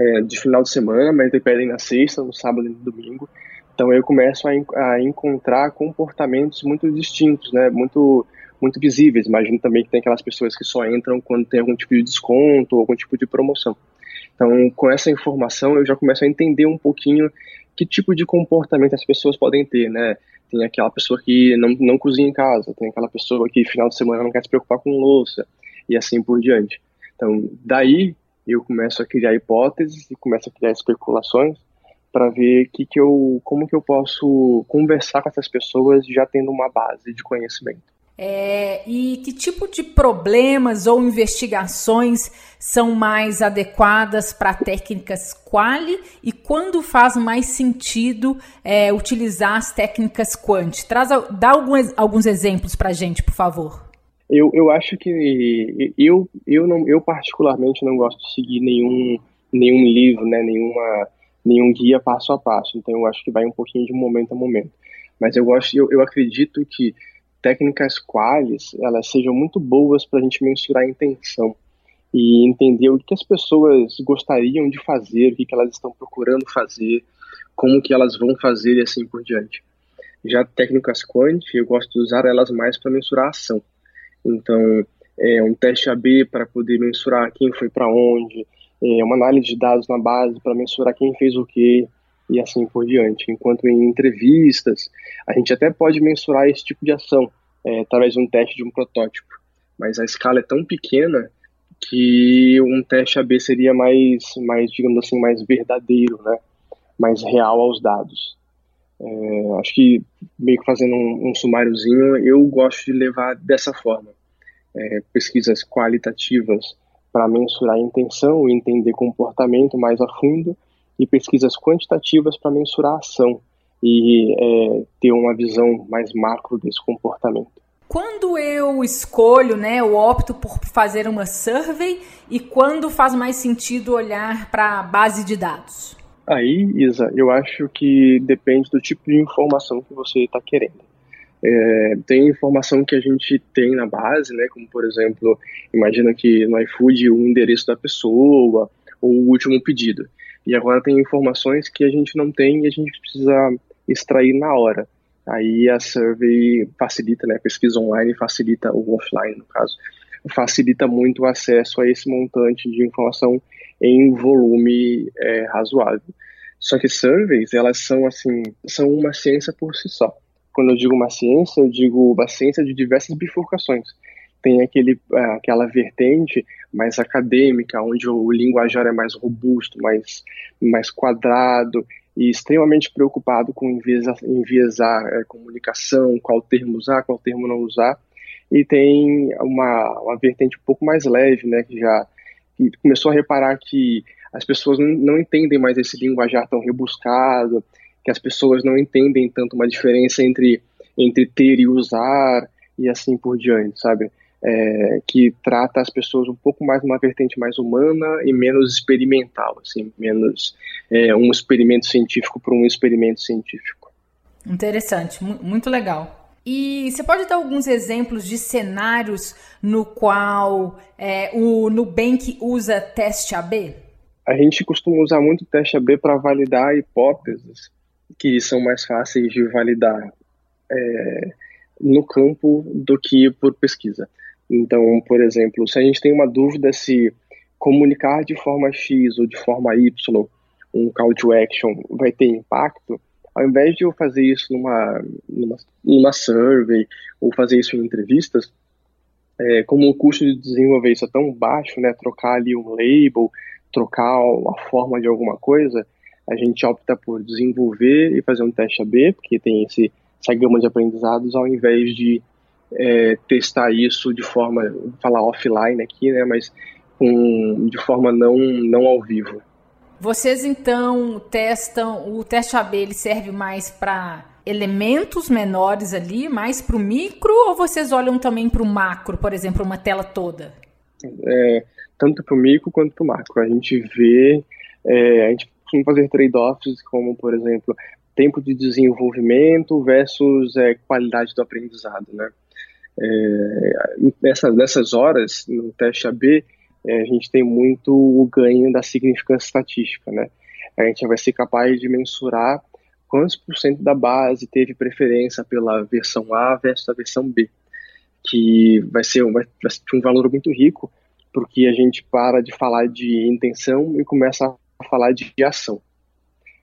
B: é, de final de semana, mas pedem na sexta, no sábado e no domingo. Então eu começo a, a encontrar comportamentos muito distintos, né? Muito muito visíveis. Imagino também que tem aquelas pessoas que só entram quando tem algum tipo de desconto ou algum tipo de promoção. Então, com essa informação, eu já começo a entender um pouquinho que tipo de comportamento as pessoas podem ter, né? Tem aquela pessoa que não, não cozinha em casa, tem aquela pessoa que final de semana não quer se preocupar com louça, e assim por diante. Então, daí eu começo a criar hipóteses e começo a criar especulações para ver que que eu, como que eu posso conversar com essas pessoas já tendo uma base de conhecimento.
A: É, e que tipo de problemas ou investigações são mais adequadas para técnicas quali e quando faz mais sentido é, utilizar as técnicas quant? Traz, dá alguns exemplos para a gente, por favor.
B: Eu, eu acho que eu, eu, não, eu particularmente não gosto de seguir nenhum, nenhum livro, né, nenhuma, nenhum guia passo a passo. Então eu acho que vai um pouquinho de momento a momento. Mas eu gosto, eu, eu acredito que técnicas quais elas sejam muito boas para a gente mensurar a intenção e entender o que as pessoas gostariam de fazer, o que elas estão procurando fazer, como que elas vão fazer e assim por diante. Já técnicas quant, eu gosto de usar elas mais para mensurar a ação. Então, é um teste AB para poder mensurar quem foi para onde, é uma análise de dados na base para mensurar quem fez o quê, e assim por diante. Enquanto em entrevistas, a gente até pode mensurar esse tipo de ação é, através de um teste de um protótipo, mas a escala é tão pequena que um teste AB seria mais, mais digamos assim, mais verdadeiro, né? mais real aos dados. É, acho que, meio que fazendo um, um, sumáriozinho, eu gosto de levar dessa forma. É, pesquisas qualitativas para mensurar a intenção e entender comportamento mais a fundo, e pesquisas quantitativas para mensurar a ação e é, ter uma visão mais macro desse comportamento.
A: Quando eu escolho, né, eu opto por fazer uma survey e quando faz mais sentido olhar para a base de dados?
B: Aí, Isa, eu acho que depende do tipo de informação que você está querendo. É, tem informação que a gente tem na base, né, como por exemplo, imagina que no iFood o endereço da pessoa ou o último pedido. E agora tem informações que a gente não tem e a gente precisa extrair na hora. Aí a survey facilita, né? A pesquisa online facilita, o offline no caso, facilita muito o acesso a esse montante de informação em volume é, razoável. Só que surveys, elas são assim, são uma ciência por si só. Quando eu digo uma ciência, eu digo uma ciência de diversas bifurcações tem aquele, é, aquela vertente mais acadêmica, onde o linguajar é mais robusto, mais, mais quadrado e extremamente preocupado com enviesar, enviesar é, comunicação, qual termo usar, qual termo não usar. E tem uma, uma vertente um pouco mais leve, né, que já que começou a reparar que as pessoas não, não entendem mais esse linguajar tão rebuscado, que as pessoas não entendem tanto uma diferença entre, entre ter e usar, e assim por diante, sabe? é, que trata as pessoas um pouco mais numa vertente mais humana e menos experimental, assim, menos é, um experimento científico para um experimento científico.
A: Interessante, muito legal. E você pode dar alguns exemplos de cenários no qual é, o Nubank usa teste AB?
B: A gente costuma usar muito teste AB para validar hipóteses que são mais fáceis de validar é, no campo do que por pesquisa. Então, por exemplo, se a gente tem uma dúvida se comunicar de forma X ou de forma Y um call to action vai ter impacto, ao invés de eu fazer isso numa, numa, numa survey ou fazer isso em entrevistas, é, como o custo de desenvolver isso é tão baixo, né, trocar ali um label, trocar a forma de alguma coisa, a gente opta por desenvolver e fazer um teste AB, porque tem esse, essa gama de aprendizados, ao invés de é, testar isso de forma, falar offline aqui, né, mas com, de forma não, não ao vivo.
A: Vocês então testam, o teste AB ele serve mais para elementos menores ali, mais para o micro, ou vocês olham também para o macro, por exemplo, uma tela toda?
B: É, tanto para o micro quanto para o macro. A gente vê, é, a gente costuma fazer trade-offs como, por exemplo, tempo de desenvolvimento versus é, qualidade do aprendizado, né? É, nessas, nessas horas, no teste AB, é, a gente tem muito o ganho da significância estatística, né? A gente vai ser capaz de mensurar quantos por cento da base teve preferência pela versão A versus a versão B, que vai ser, vai, vai ser um valor muito rico, porque a gente para de falar de intenção e começa a falar de ação.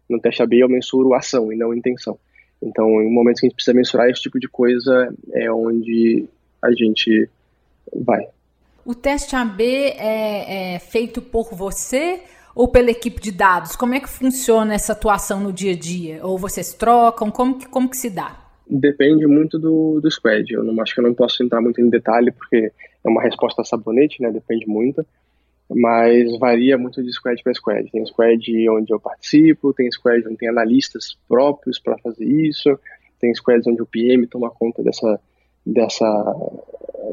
B: No teste AB eu mensuro ação e não intenção. Então, em momentos que a gente precisa mensurar esse tipo de coisa, é onde a gente vai.
A: O teste AB é, é feito por você ou pela equipe de dados? Como é que funciona essa atuação no dia a dia? Ou vocês trocam? Como que, como que se dá?
B: Depende muito do, do squad. Eu não acho que eu não posso entrar muito em detalhe porque é uma resposta sabonete, né? Depende muito. Mas varia muito de squad para squad. Tem squad onde eu participo, tem squad onde tem analistas próprios para fazer isso, tem squads onde o PM toma conta dessa, dessa,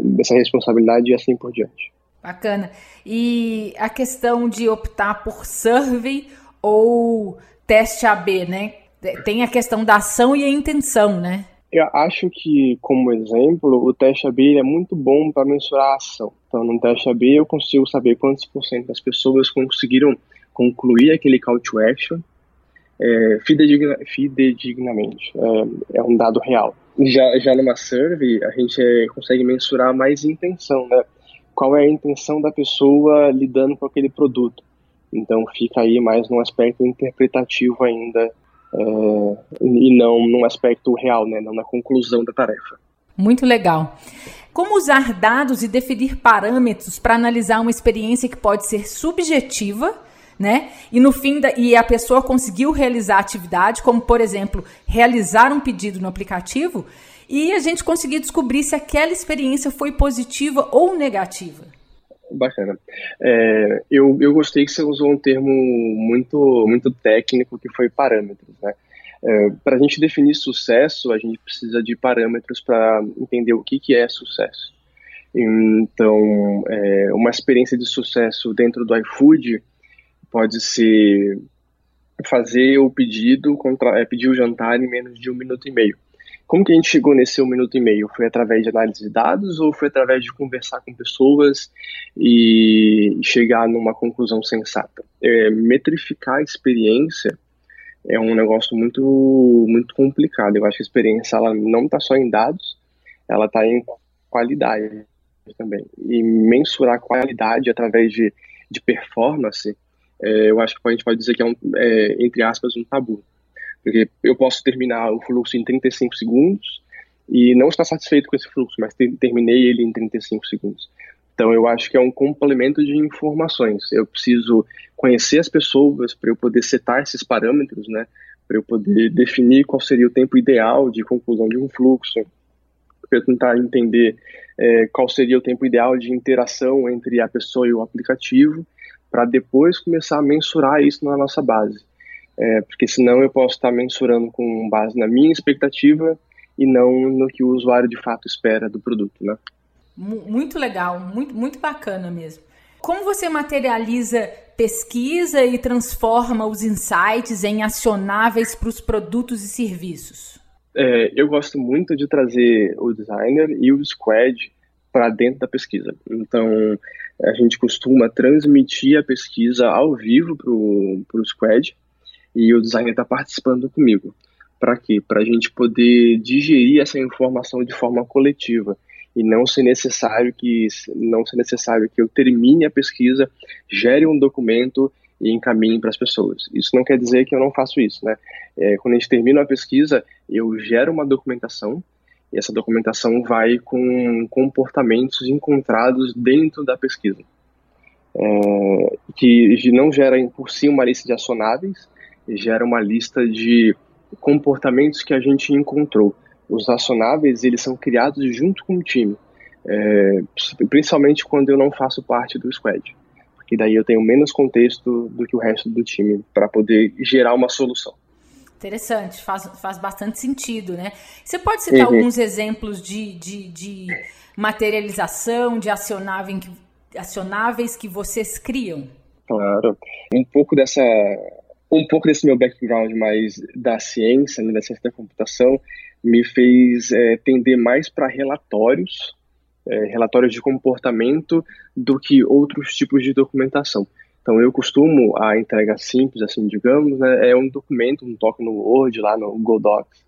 B: dessa responsabilidade e assim por diante.
A: Bacana. E a questão de optar por survey ou teste AB, né? Tem a questão da ação e a intenção, né?
B: Eu acho que, como exemplo, o teste AB é muito bom para mensurar a ação. Então, no teste AB, eu consigo saber quantos por cento das pessoas conseguiram concluir aquele call to action é, fidedigna, fidedignamente. É, é, um dado real. Já, já numa survey, a gente é, consegue mensurar mais intenção, né? qual é a intenção da pessoa lidando com aquele produto. Então fica aí mais num aspecto interpretativo ainda é, e não num aspecto real, né, não na conclusão da tarefa.
A: Muito legal. Como usar dados e definir parâmetros para analisar uma experiência que pode ser subjetiva, né? E no fim da, e a pessoa conseguiu realizar a atividade, como por exemplo, realizar um pedido no aplicativo, e a gente conseguir descobrir se aquela experiência foi positiva ou negativa.
B: Bacana. É, eu, eu gostei que você usou um termo muito, muito técnico que foi parâmetros, né? É, para a gente definir sucesso, a gente precisa de parâmetros para entender o que, que é sucesso. Então, é, uma experiência de sucesso dentro do iFood pode ser fazer o pedido, é, pedir o jantar em menos de um minuto e meio. Como que a gente chegou nesse um minuto e meio? Foi através de análise de dados ou foi através de conversar com pessoas e chegar numa conclusão sensata? É, metrificar a experiência é um negócio muito muito complicado. Eu acho que a experiência ela não está só em dados, ela está em qualidade também. E mensurar qualidade através de, de performance, é, eu acho que a gente pode dizer que é, um, é, entre aspas, um tabu. Porque eu posso terminar o fluxo em 35 segundos e não estar satisfeito com esse fluxo, mas ter, terminei ele em 35 segundos. Então eu acho que é um complemento de informações. Eu preciso conhecer as pessoas para eu poder setar esses parâmetros, né? Para eu poder definir qual seria o tempo ideal de conclusão de um fluxo, para eu tentar entender é, qual seria o tempo ideal de interação entre a pessoa e o aplicativo, para depois começar a mensurar isso na nossa base é, porque senão eu posso estar mensurando com base na minha expectativa e não no que o usuário de fato espera do produto, né?
A: Muito legal, muito, muito bacana mesmo. Como você materializa pesquisa e transforma os insights em acionáveis para os produtos e serviços?
B: É, eu gosto muito de trazer o designer e o squad para dentro da pesquisa. Então, a gente costuma transmitir a pesquisa ao vivo para o squad, e o designer está participando comigo. Para quê? Para a gente poder digerir essa informação de forma coletiva e não ser necessário que não ser necessário que eu termine a pesquisa, gere um documento e encaminhe para as pessoas. Isso não quer dizer que eu não faço isso, né? É, quando a gente termina a pesquisa, eu gero uma documentação e essa documentação vai com comportamentos encontrados dentro da pesquisa, é, que não gera por si uma lista de acionáveis, gera uma lista de comportamentos que a gente encontrou. Os acionáveis, eles são criados junto com o time, é, principalmente quando eu não faço parte do squad, porque daí eu tenho menos contexto do que o resto do time para poder gerar uma solução.
A: Interessante, faz, faz bastante sentido, né? Você pode citar uhum. alguns exemplos de, de, de materialização, de acionáveis que, acionáveis que vocês criam?
B: Claro. Um pouco dessa um pouco desse meu background mais da ciência, né, da ciência da computação, me fez é, tender mais para relatórios, é, relatórios de comportamento, do que outros tipos de documentação. Então, eu costumo, a entrega simples, assim, digamos, né, é um documento, um toque no Word, lá no Google Docs,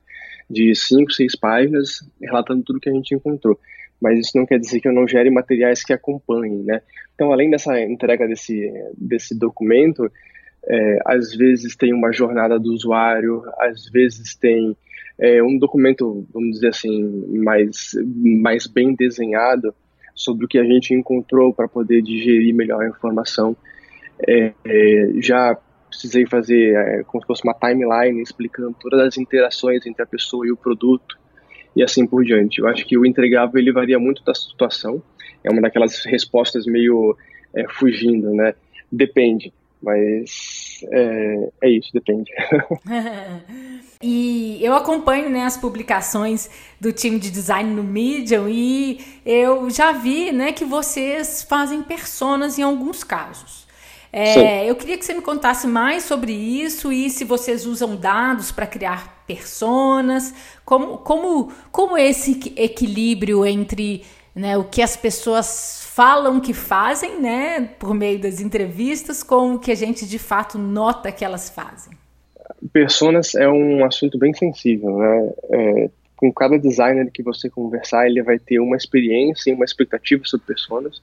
B: de cinco, seis páginas, relatando tudo que a gente encontrou. Mas isso não quer dizer que eu não gere materiais que acompanhem, né? Então, além dessa entrega desse, desse documento, é, às vezes tem uma jornada do usuário, às vezes tem é, um documento, vamos dizer assim, mais, mais bem desenhado sobre o que a gente encontrou para poder digerir melhor a informação. É, é, já precisei fazer é, como se fosse uma timeline explicando todas as interações entre a pessoa e o produto e assim por diante. Eu acho que o entregável ele varia muito da situação. É uma daquelas respostas meio é, fugindo, né? Depende. Mas é, é isso, depende.
A: e eu acompanho né, as publicações do time de design no Medium e eu já vi né, que vocês fazem personas em alguns casos. É, eu queria que você me contasse mais sobre isso e se vocês usam dados para criar personas, como, como, como esse equilíbrio entre né, o que as pessoas falam que fazem, né, por meio das entrevistas, com o que a gente de fato nota que elas fazem.
B: Personas é um assunto bem sensível, né? É, com cada designer que você conversar, ele vai ter uma experiência e uma expectativa sobre personas,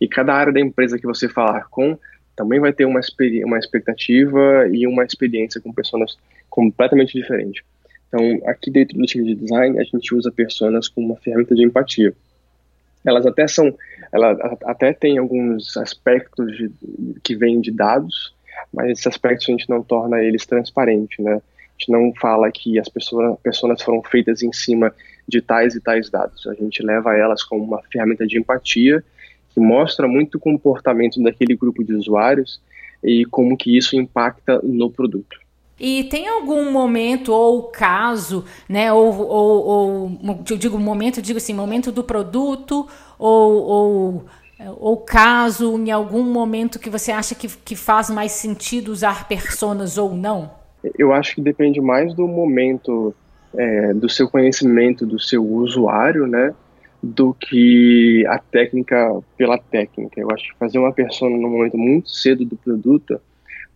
B: e cada área da empresa que você falar com também vai ter uma, uma expectativa e uma experiência com pessoas completamente diferente. Então, aqui dentro do time de design, a gente usa personas como uma ferramenta de empatia elas até são, ela até tem alguns aspectos de, que vêm de dados, mas esses aspectos a gente não torna eles transparentes, né? A gente não fala que as pessoas, pessoas foram feitas em cima de tais e tais dados. A gente leva elas como uma ferramenta de empatia que mostra muito o comportamento daquele grupo de usuários e como que isso impacta no produto.
A: E tem algum momento ou caso, né? Ou, ou, ou eu digo momento, eu digo assim, momento do produto ou, ou, ou caso em algum momento que você acha que, que faz mais sentido usar personas ou não?
B: Eu acho que depende mais do momento é, do seu conhecimento do seu usuário, né? Do que a técnica pela técnica. Eu acho que fazer uma persona no momento muito cedo do produto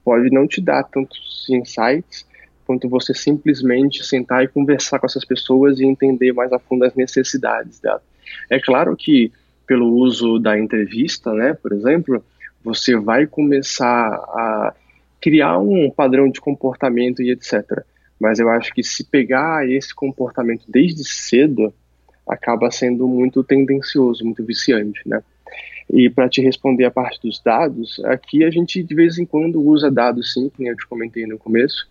B: pode não te dar tantos insights quanto você simplesmente sentar e conversar com essas pessoas e entender mais a fundo as necessidades dela. É claro que pelo uso da entrevista, né, por exemplo, você vai começar a criar um padrão de comportamento e etc. Mas eu acho que se pegar esse comportamento desde cedo, acaba sendo muito tendencioso, muito viciante, né? E para te responder a parte dos dados, aqui a gente de vez em quando usa dados sim, que eu te comentei no começo,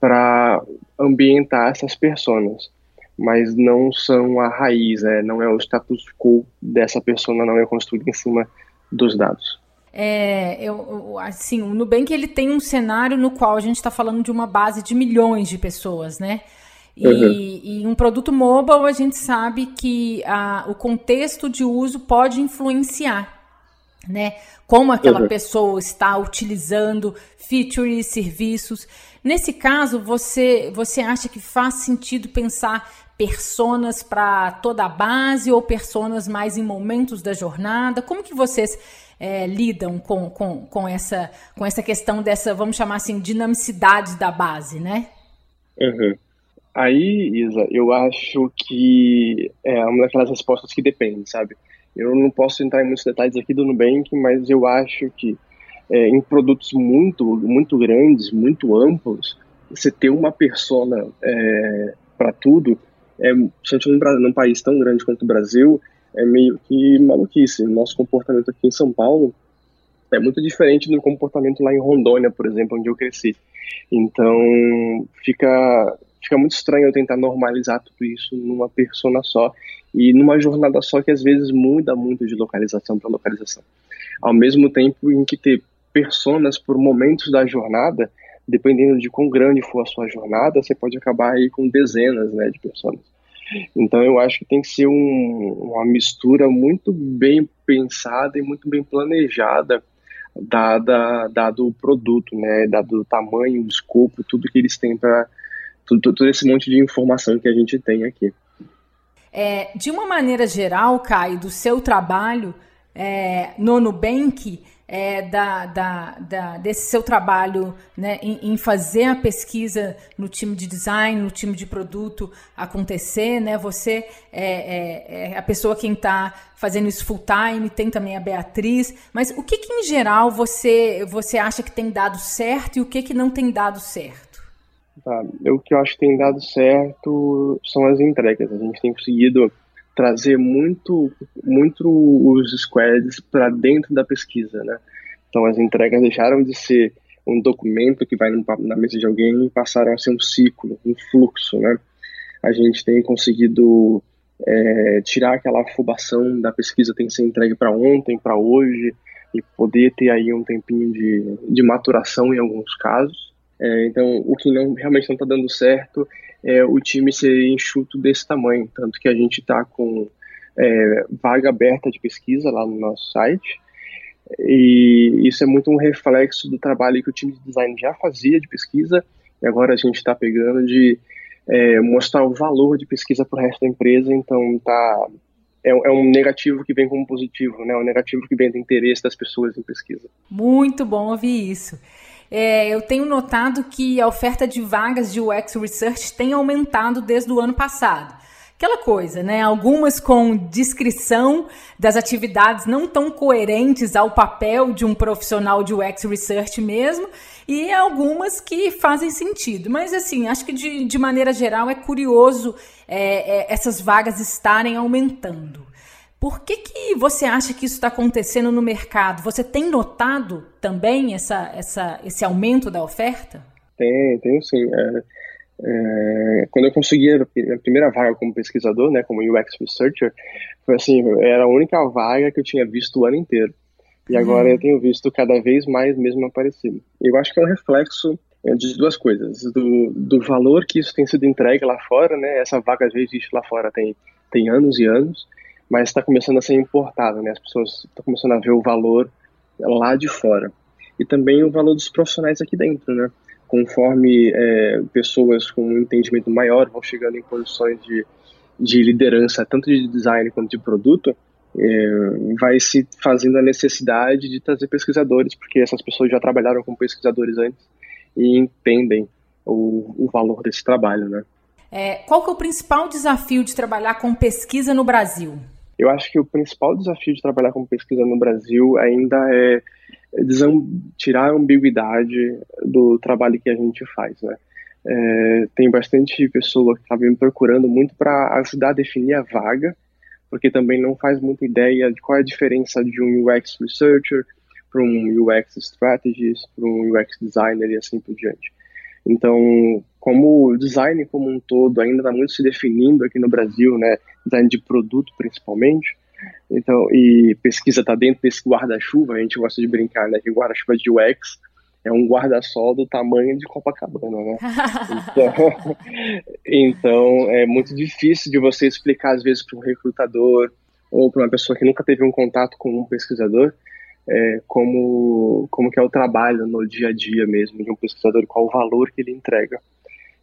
B: para ambientar essas pessoas, mas não são a raiz, né? não é o status quo dessa pessoa, não é construído em cima dos dados.
A: É, eu, assim, o Nubank ele tem um cenário no qual a gente está falando de uma base de milhões de pessoas, né? E, uhum. e, um produto mobile, a gente sabe que a, o contexto de uso pode influenciar, né? Como aquela uhum. pessoa está utilizando features, serviços. Nesse caso, você, você acha que faz sentido pensar personas para toda a base ou personas mais em momentos da jornada? Como que vocês é, lidam com, com, com, essa, com essa questão dessa, vamos chamar assim, dinamicidade da base, né?
B: Uhum. Aí, Isa, eu acho que é uma daquelas respostas que depende, sabe? Eu não posso entrar em muitos detalhes aqui do Nubank, mas eu acho que é, em produtos muito, muito grandes, muito amplos, você ter uma persona é, para tudo, é, principalmente num, num país tão grande quanto o Brasil, é meio que maluquice. Nosso comportamento aqui em São Paulo é muito diferente do comportamento lá em Rondônia, por exemplo, onde eu cresci. Então, fica fica muito estranho eu tentar normalizar tudo isso numa persona só e numa jornada só que às vezes muda muito de localização para localização. Ao mesmo tempo em que ter personas por momentos da jornada, dependendo de quão grande for a sua jornada, você pode acabar aí com dezenas né, de pessoas. Então eu acho que tem que ser um, uma mistura muito bem pensada e muito bem planejada dada, dado o produto, né, dado o tamanho, o escopo, tudo que eles têm para todo, todo esse monte de informação que a gente tem aqui.
A: É, de uma maneira geral, Caio, do seu trabalho, é, no Nubank, é, da, da, da, desse seu trabalho né, em, em, fazer a pesquisa no time de design, no time de produto acontecer, né? Você é, é, é a pessoa quem está fazendo isso full time, tem também a Beatriz, mas o que, que em geral você, você acha que tem dado certo e o que, que não tem dado certo?
B: Tá. O que eu acho que tem dado certo são as entregas. A gente tem conseguido trazer muito, muito os squads para dentro da pesquisa, né? Então as entregas deixaram de ser um documento que vai na mesa de alguém e passaram a ser um ciclo, um fluxo, né? A gente tem conseguido é, tirar aquela afobação da pesquisa tem que ser entregue para ontem, para hoje e poder ter aí um tempinho de, de maturação em alguns casos. É, então, o que não realmente não está dando certo é, o time ser enxuto desse tamanho. Tanto que a gente está com é, vaga aberta de pesquisa lá no nosso site. E isso é muito um reflexo do trabalho que o time de design já fazia de pesquisa, e agora a gente está pegando de é, mostrar o valor de pesquisa para o resto da empresa, então tá, é, é, um negativo que vem como positivo, né? um negativo que vem do interesse das pessoas em pesquisa.
A: Muito bom ouvir isso é, eu tenho notado que a oferta de vagas de UX Research tem aumentado desde o ano passado. Aquela coisa, né? Algumas com descrição das atividades não tão coerentes ao papel de um profissional de UX Research mesmo, e algumas que fazem sentido. Mas, assim, acho que de, de maneira geral é curioso é, é, essas vagas estarem aumentando. Por que, que você acha que isso está acontecendo no mercado? Você tem notado também essa, essa, esse aumento da oferta?
B: Tem, tenho sim. É, é, quando eu consegui a primeira vaga como pesquisador, né, como UX Researcher, foi assim, era a única vaga que eu tinha visto o ano inteiro. E uhum. agora eu tenho visto cada vez mais mesmo aparecendo. Eu acho que é um reflexo é, de duas coisas. Do, do valor que isso tem sido entregue lá fora, né? Essa vaga já existe lá fora tem, tem anos e anos mas está começando a ser importada, né? As pessoas estão começando a ver o valor lá de fora e também o valor dos profissionais aqui dentro, né? Conforme é, pessoas com um entendimento maior vão chegando em posições de, de liderança, tanto de design quanto de produto, é, vai se fazendo a necessidade de trazer pesquisadores, porque essas pessoas já trabalharam com pesquisadores antes e entendem o, o valor desse trabalho, né?
A: É, qual que é o principal desafio de trabalhar com pesquisa no Brasil?
B: Eu acho que o principal desafio de trabalhar com pesquisa no Brasil ainda é tirar a ambiguidade do trabalho que a gente faz, né? É, tem bastante pessoa que está me procurando muito para ajudar a definir a vaga, porque também não faz muita ideia de qual é a diferença de um UX researcher para um UX strategist, para um UX designer e assim por diante. Então, como o design como um todo ainda está muito se definindo aqui no Brasil, né, design de produto principalmente, então, e pesquisa está dentro desse guarda-chuva, a gente gosta de brincar, né, que guarda-chuva de UX é um guarda-sol do tamanho de Copacabana, né? Então, então, é muito difícil de você explicar às vezes para um recrutador ou para uma pessoa que nunca teve um contato com um pesquisador, é, como, como que é o trabalho no dia a dia mesmo de um pesquisador, qual o valor que ele entrega.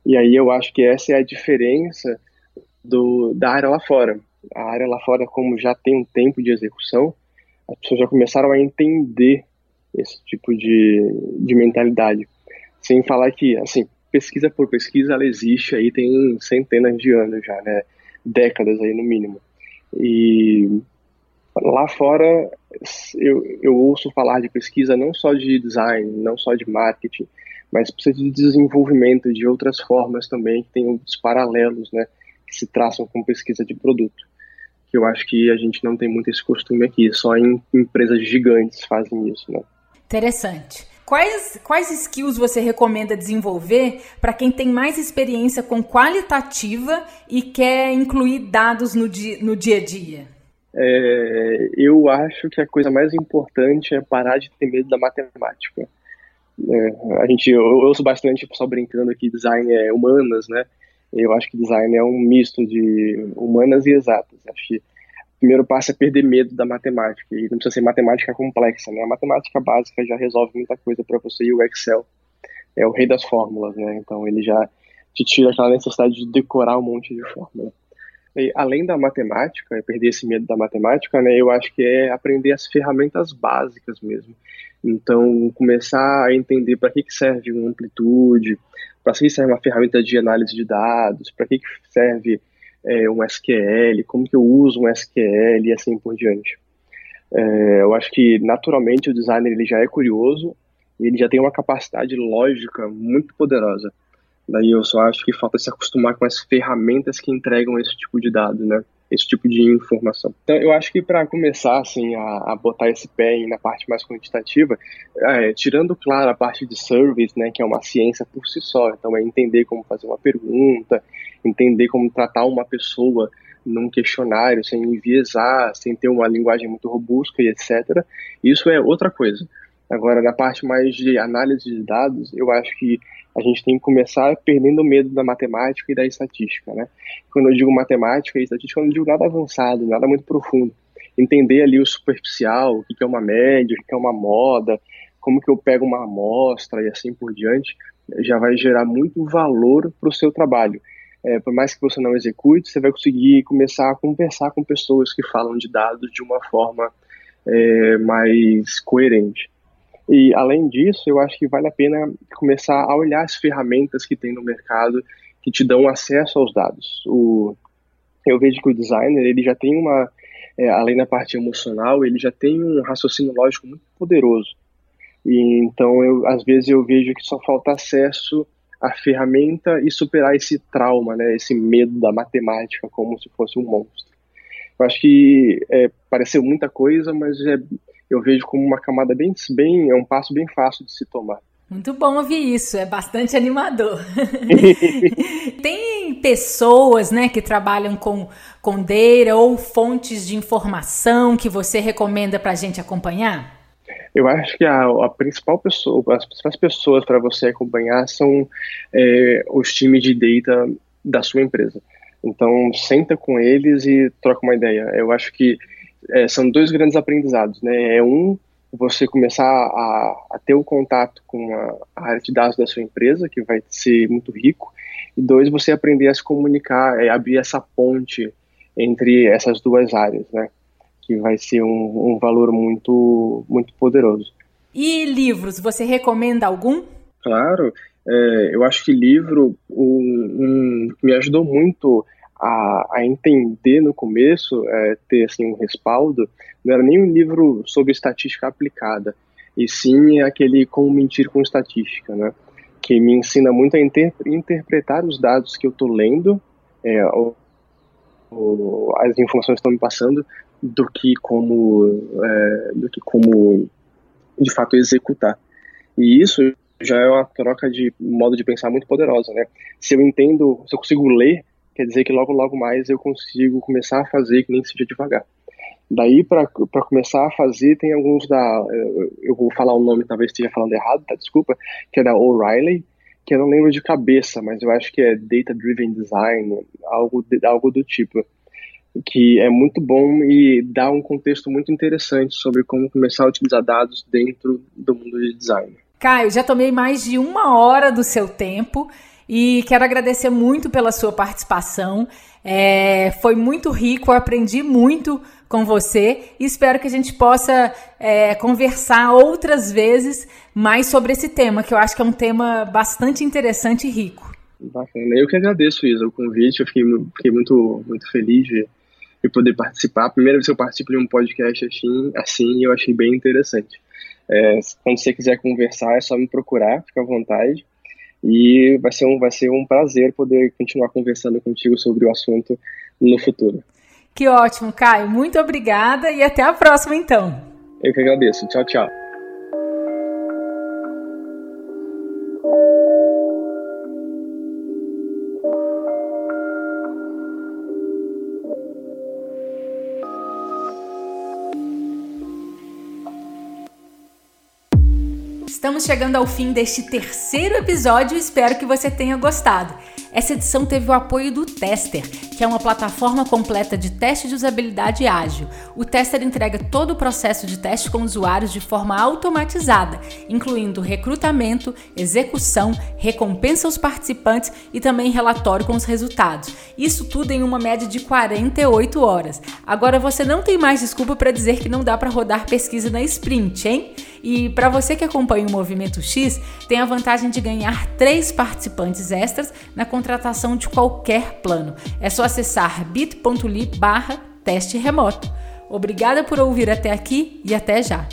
B: E aí eu acho que essa é a diferença do, da área lá fora. A área lá fora, como já tem um tempo de execução, as pessoas já começaram a entender esse tipo de, de mentalidade. Sem falar que, assim, pesquisa por pesquisa, ela existe aí tem centenas de anos já, né? Décadas aí no mínimo. E Lá fora, eu, eu ouço falar de pesquisa não só de design, não só de marketing, mas precisa de desenvolvimento de outras formas também, que tem os paralelos, né, que se traçam com pesquisa de produto. Que eu acho que a gente não tem muito esse costume aqui, só em empresas gigantes fazem isso, né.
A: Interessante. Quais, quais skills você recomenda desenvolver para quem tem mais experiência com qualitativa e quer incluir dados no dia, no dia a dia?
B: É, eu acho que a coisa mais importante é parar de ter medo da matemática. É, a gente, eu, eu ouço bastante o pessoal brincando que design é humanas, né? Eu acho que design é um misto de humanas e exatas. Acho que o primeiro passo é perder medo da matemática. E não precisa ser matemática complexa, né? A matemática básica já resolve muita coisa para você e o Excel é o rei das fórmulas, né? Então ele já te tira aquela necessidade de decorar um monte de fórmula. E, além da matemática, perder esse medo da matemática, né, eu acho que é aprender as ferramentas básicas mesmo. Então, começar a entender para que, que serve uma amplitude, para que serve uma ferramenta de análise de dados, para que, que serve é, um SQL, como que eu uso um SQL e assim por diante. É, eu acho que naturalmente o designer ele já é curioso e ele já tem uma capacidade lógica muito poderosa. Daí eu só acho que falta se acostumar com as ferramentas que entregam esse tipo de dado, né? Esse tipo de informação. Então, eu acho que para começar assim a, a, botar esse pé na parte mais quantitativa, é, tirando claro a parte de service, né, que é uma ciência por si só. Então, é entender como fazer uma pergunta, entender como tratar uma pessoa num questionário sem enviesar, sem ter uma linguagem muito robusta e etc. Isso é outra coisa. Agora, na parte mais de análise de dados, eu acho que a gente tem que começar perdendo o medo da matemática e da estatística, né? Quando eu digo matemática e estatística, eu não digo nada avançado, nada muito profundo. Entender ali o superficial, o que é uma média, o que é uma moda, como que eu pego uma amostra e assim por diante, já vai gerar muito valor para o seu trabalho. É, por mais que você não execute, você vai conseguir começar a conversar com pessoas que falam de dados de uma forma é, mais coerente. E além disso, eu acho que vale a pena começar a olhar as ferramentas que tem no mercado que te dão acesso aos dados. O, eu vejo que o designer ele já tem uma, é, além da parte emocional, ele já tem um raciocínio lógico muito poderoso. E então, eu, às vezes eu vejo que só falta acesso à ferramenta e superar esse trauma, né, esse medo da matemática como se fosse um monstro. Eu acho que é, pareceu muita coisa, mas é eu vejo como uma camada bem, bem, é um passo bem fácil de se tomar.
A: Muito bom ouvir isso, é bastante animador. Tem pessoas, né, que trabalham com, com Data ou fontes de informação que você recomenda para a gente acompanhar?
B: Eu acho que a, a principal pessoa, as principais pessoas para você acompanhar são é, os times de data da sua empresa. Então, senta com eles e troca uma ideia. Eu acho que é, são dois grandes aprendizados, né? É um, você começar a, a ter o um contato com a, a, área de dados da sua empresa, que vai ser muito rico, e dois, você aprender a se comunicar, é, abrir essa ponte entre essas duas áreas, né? Que vai ser um, um valor muito, muito poderoso.
A: E livros, você recomenda algum?
B: Claro, é, eu acho que livro um, um, me ajudou muito a, a entender no começo, é, ter assim um respaldo, não era nem um livro sobre estatística aplicada, e sim aquele como mentir com estatística, né? Que me ensina muito a inter, interpretar os dados que eu estou lendo, é, ou, as informações que estão me passando, do que como, é, do que como de fato executar. E isso já é uma troca de modo de pensar muito poderosa, né? Se eu entendo, se eu consigo ler quer dizer que logo, logo mais eu consigo começar a fazer que nem seja devagar. Daí, para começar a fazer, tem alguns da. Eu vou falar o nome, talvez esteja falando errado, tá? Desculpa, que é da O'Reilly, que eu não lembro de cabeça, mas eu acho que é Data Driven Design, algo, algo do tipo. Que é muito bom e dá um contexto muito interessante sobre como começar a utilizar dados dentro do mundo de design.
A: Caio, já tomei mais de uma hora do seu tempo. E quero agradecer muito pela sua participação. É, foi muito rico, aprendi muito com você e espero que a gente possa é, conversar outras vezes mais sobre esse tema, que eu acho que é um tema bastante interessante e rico.
B: Bacana. Eu que agradeço, Isa, o convite. Eu fiquei, fiquei muito, muito feliz de, de poder participar. Primeira vez que eu participo de um podcast assim, assim eu achei bem interessante. É, quando você quiser conversar, é só me procurar, fica à vontade. E vai ser um, vai ser um prazer poder continuar conversando contigo sobre o assunto no futuro.
A: Que ótimo, Caio. Muito obrigada e até a próxima, então.
B: Eu que agradeço. Tchau, tchau.
A: Estamos chegando ao fim deste terceiro episódio e espero que você tenha gostado. Essa edição teve o apoio do Tester, que é uma plataforma completa de teste de usabilidade ágil. O Tester entrega todo o processo de teste com usuários de forma automatizada, incluindo recrutamento, execução, recompensa aos participantes e também relatório com os resultados. Isso tudo em uma média de 48 horas. Agora você não tem mais desculpa para dizer que não dá para rodar pesquisa na sprint, hein? E para você que acompanha o Movimento X, tem a vantagem de ganhar três participantes extras na contratação de qualquer plano. É só acessar bit.ly barra teste remoto. Obrigada por ouvir até aqui e até já!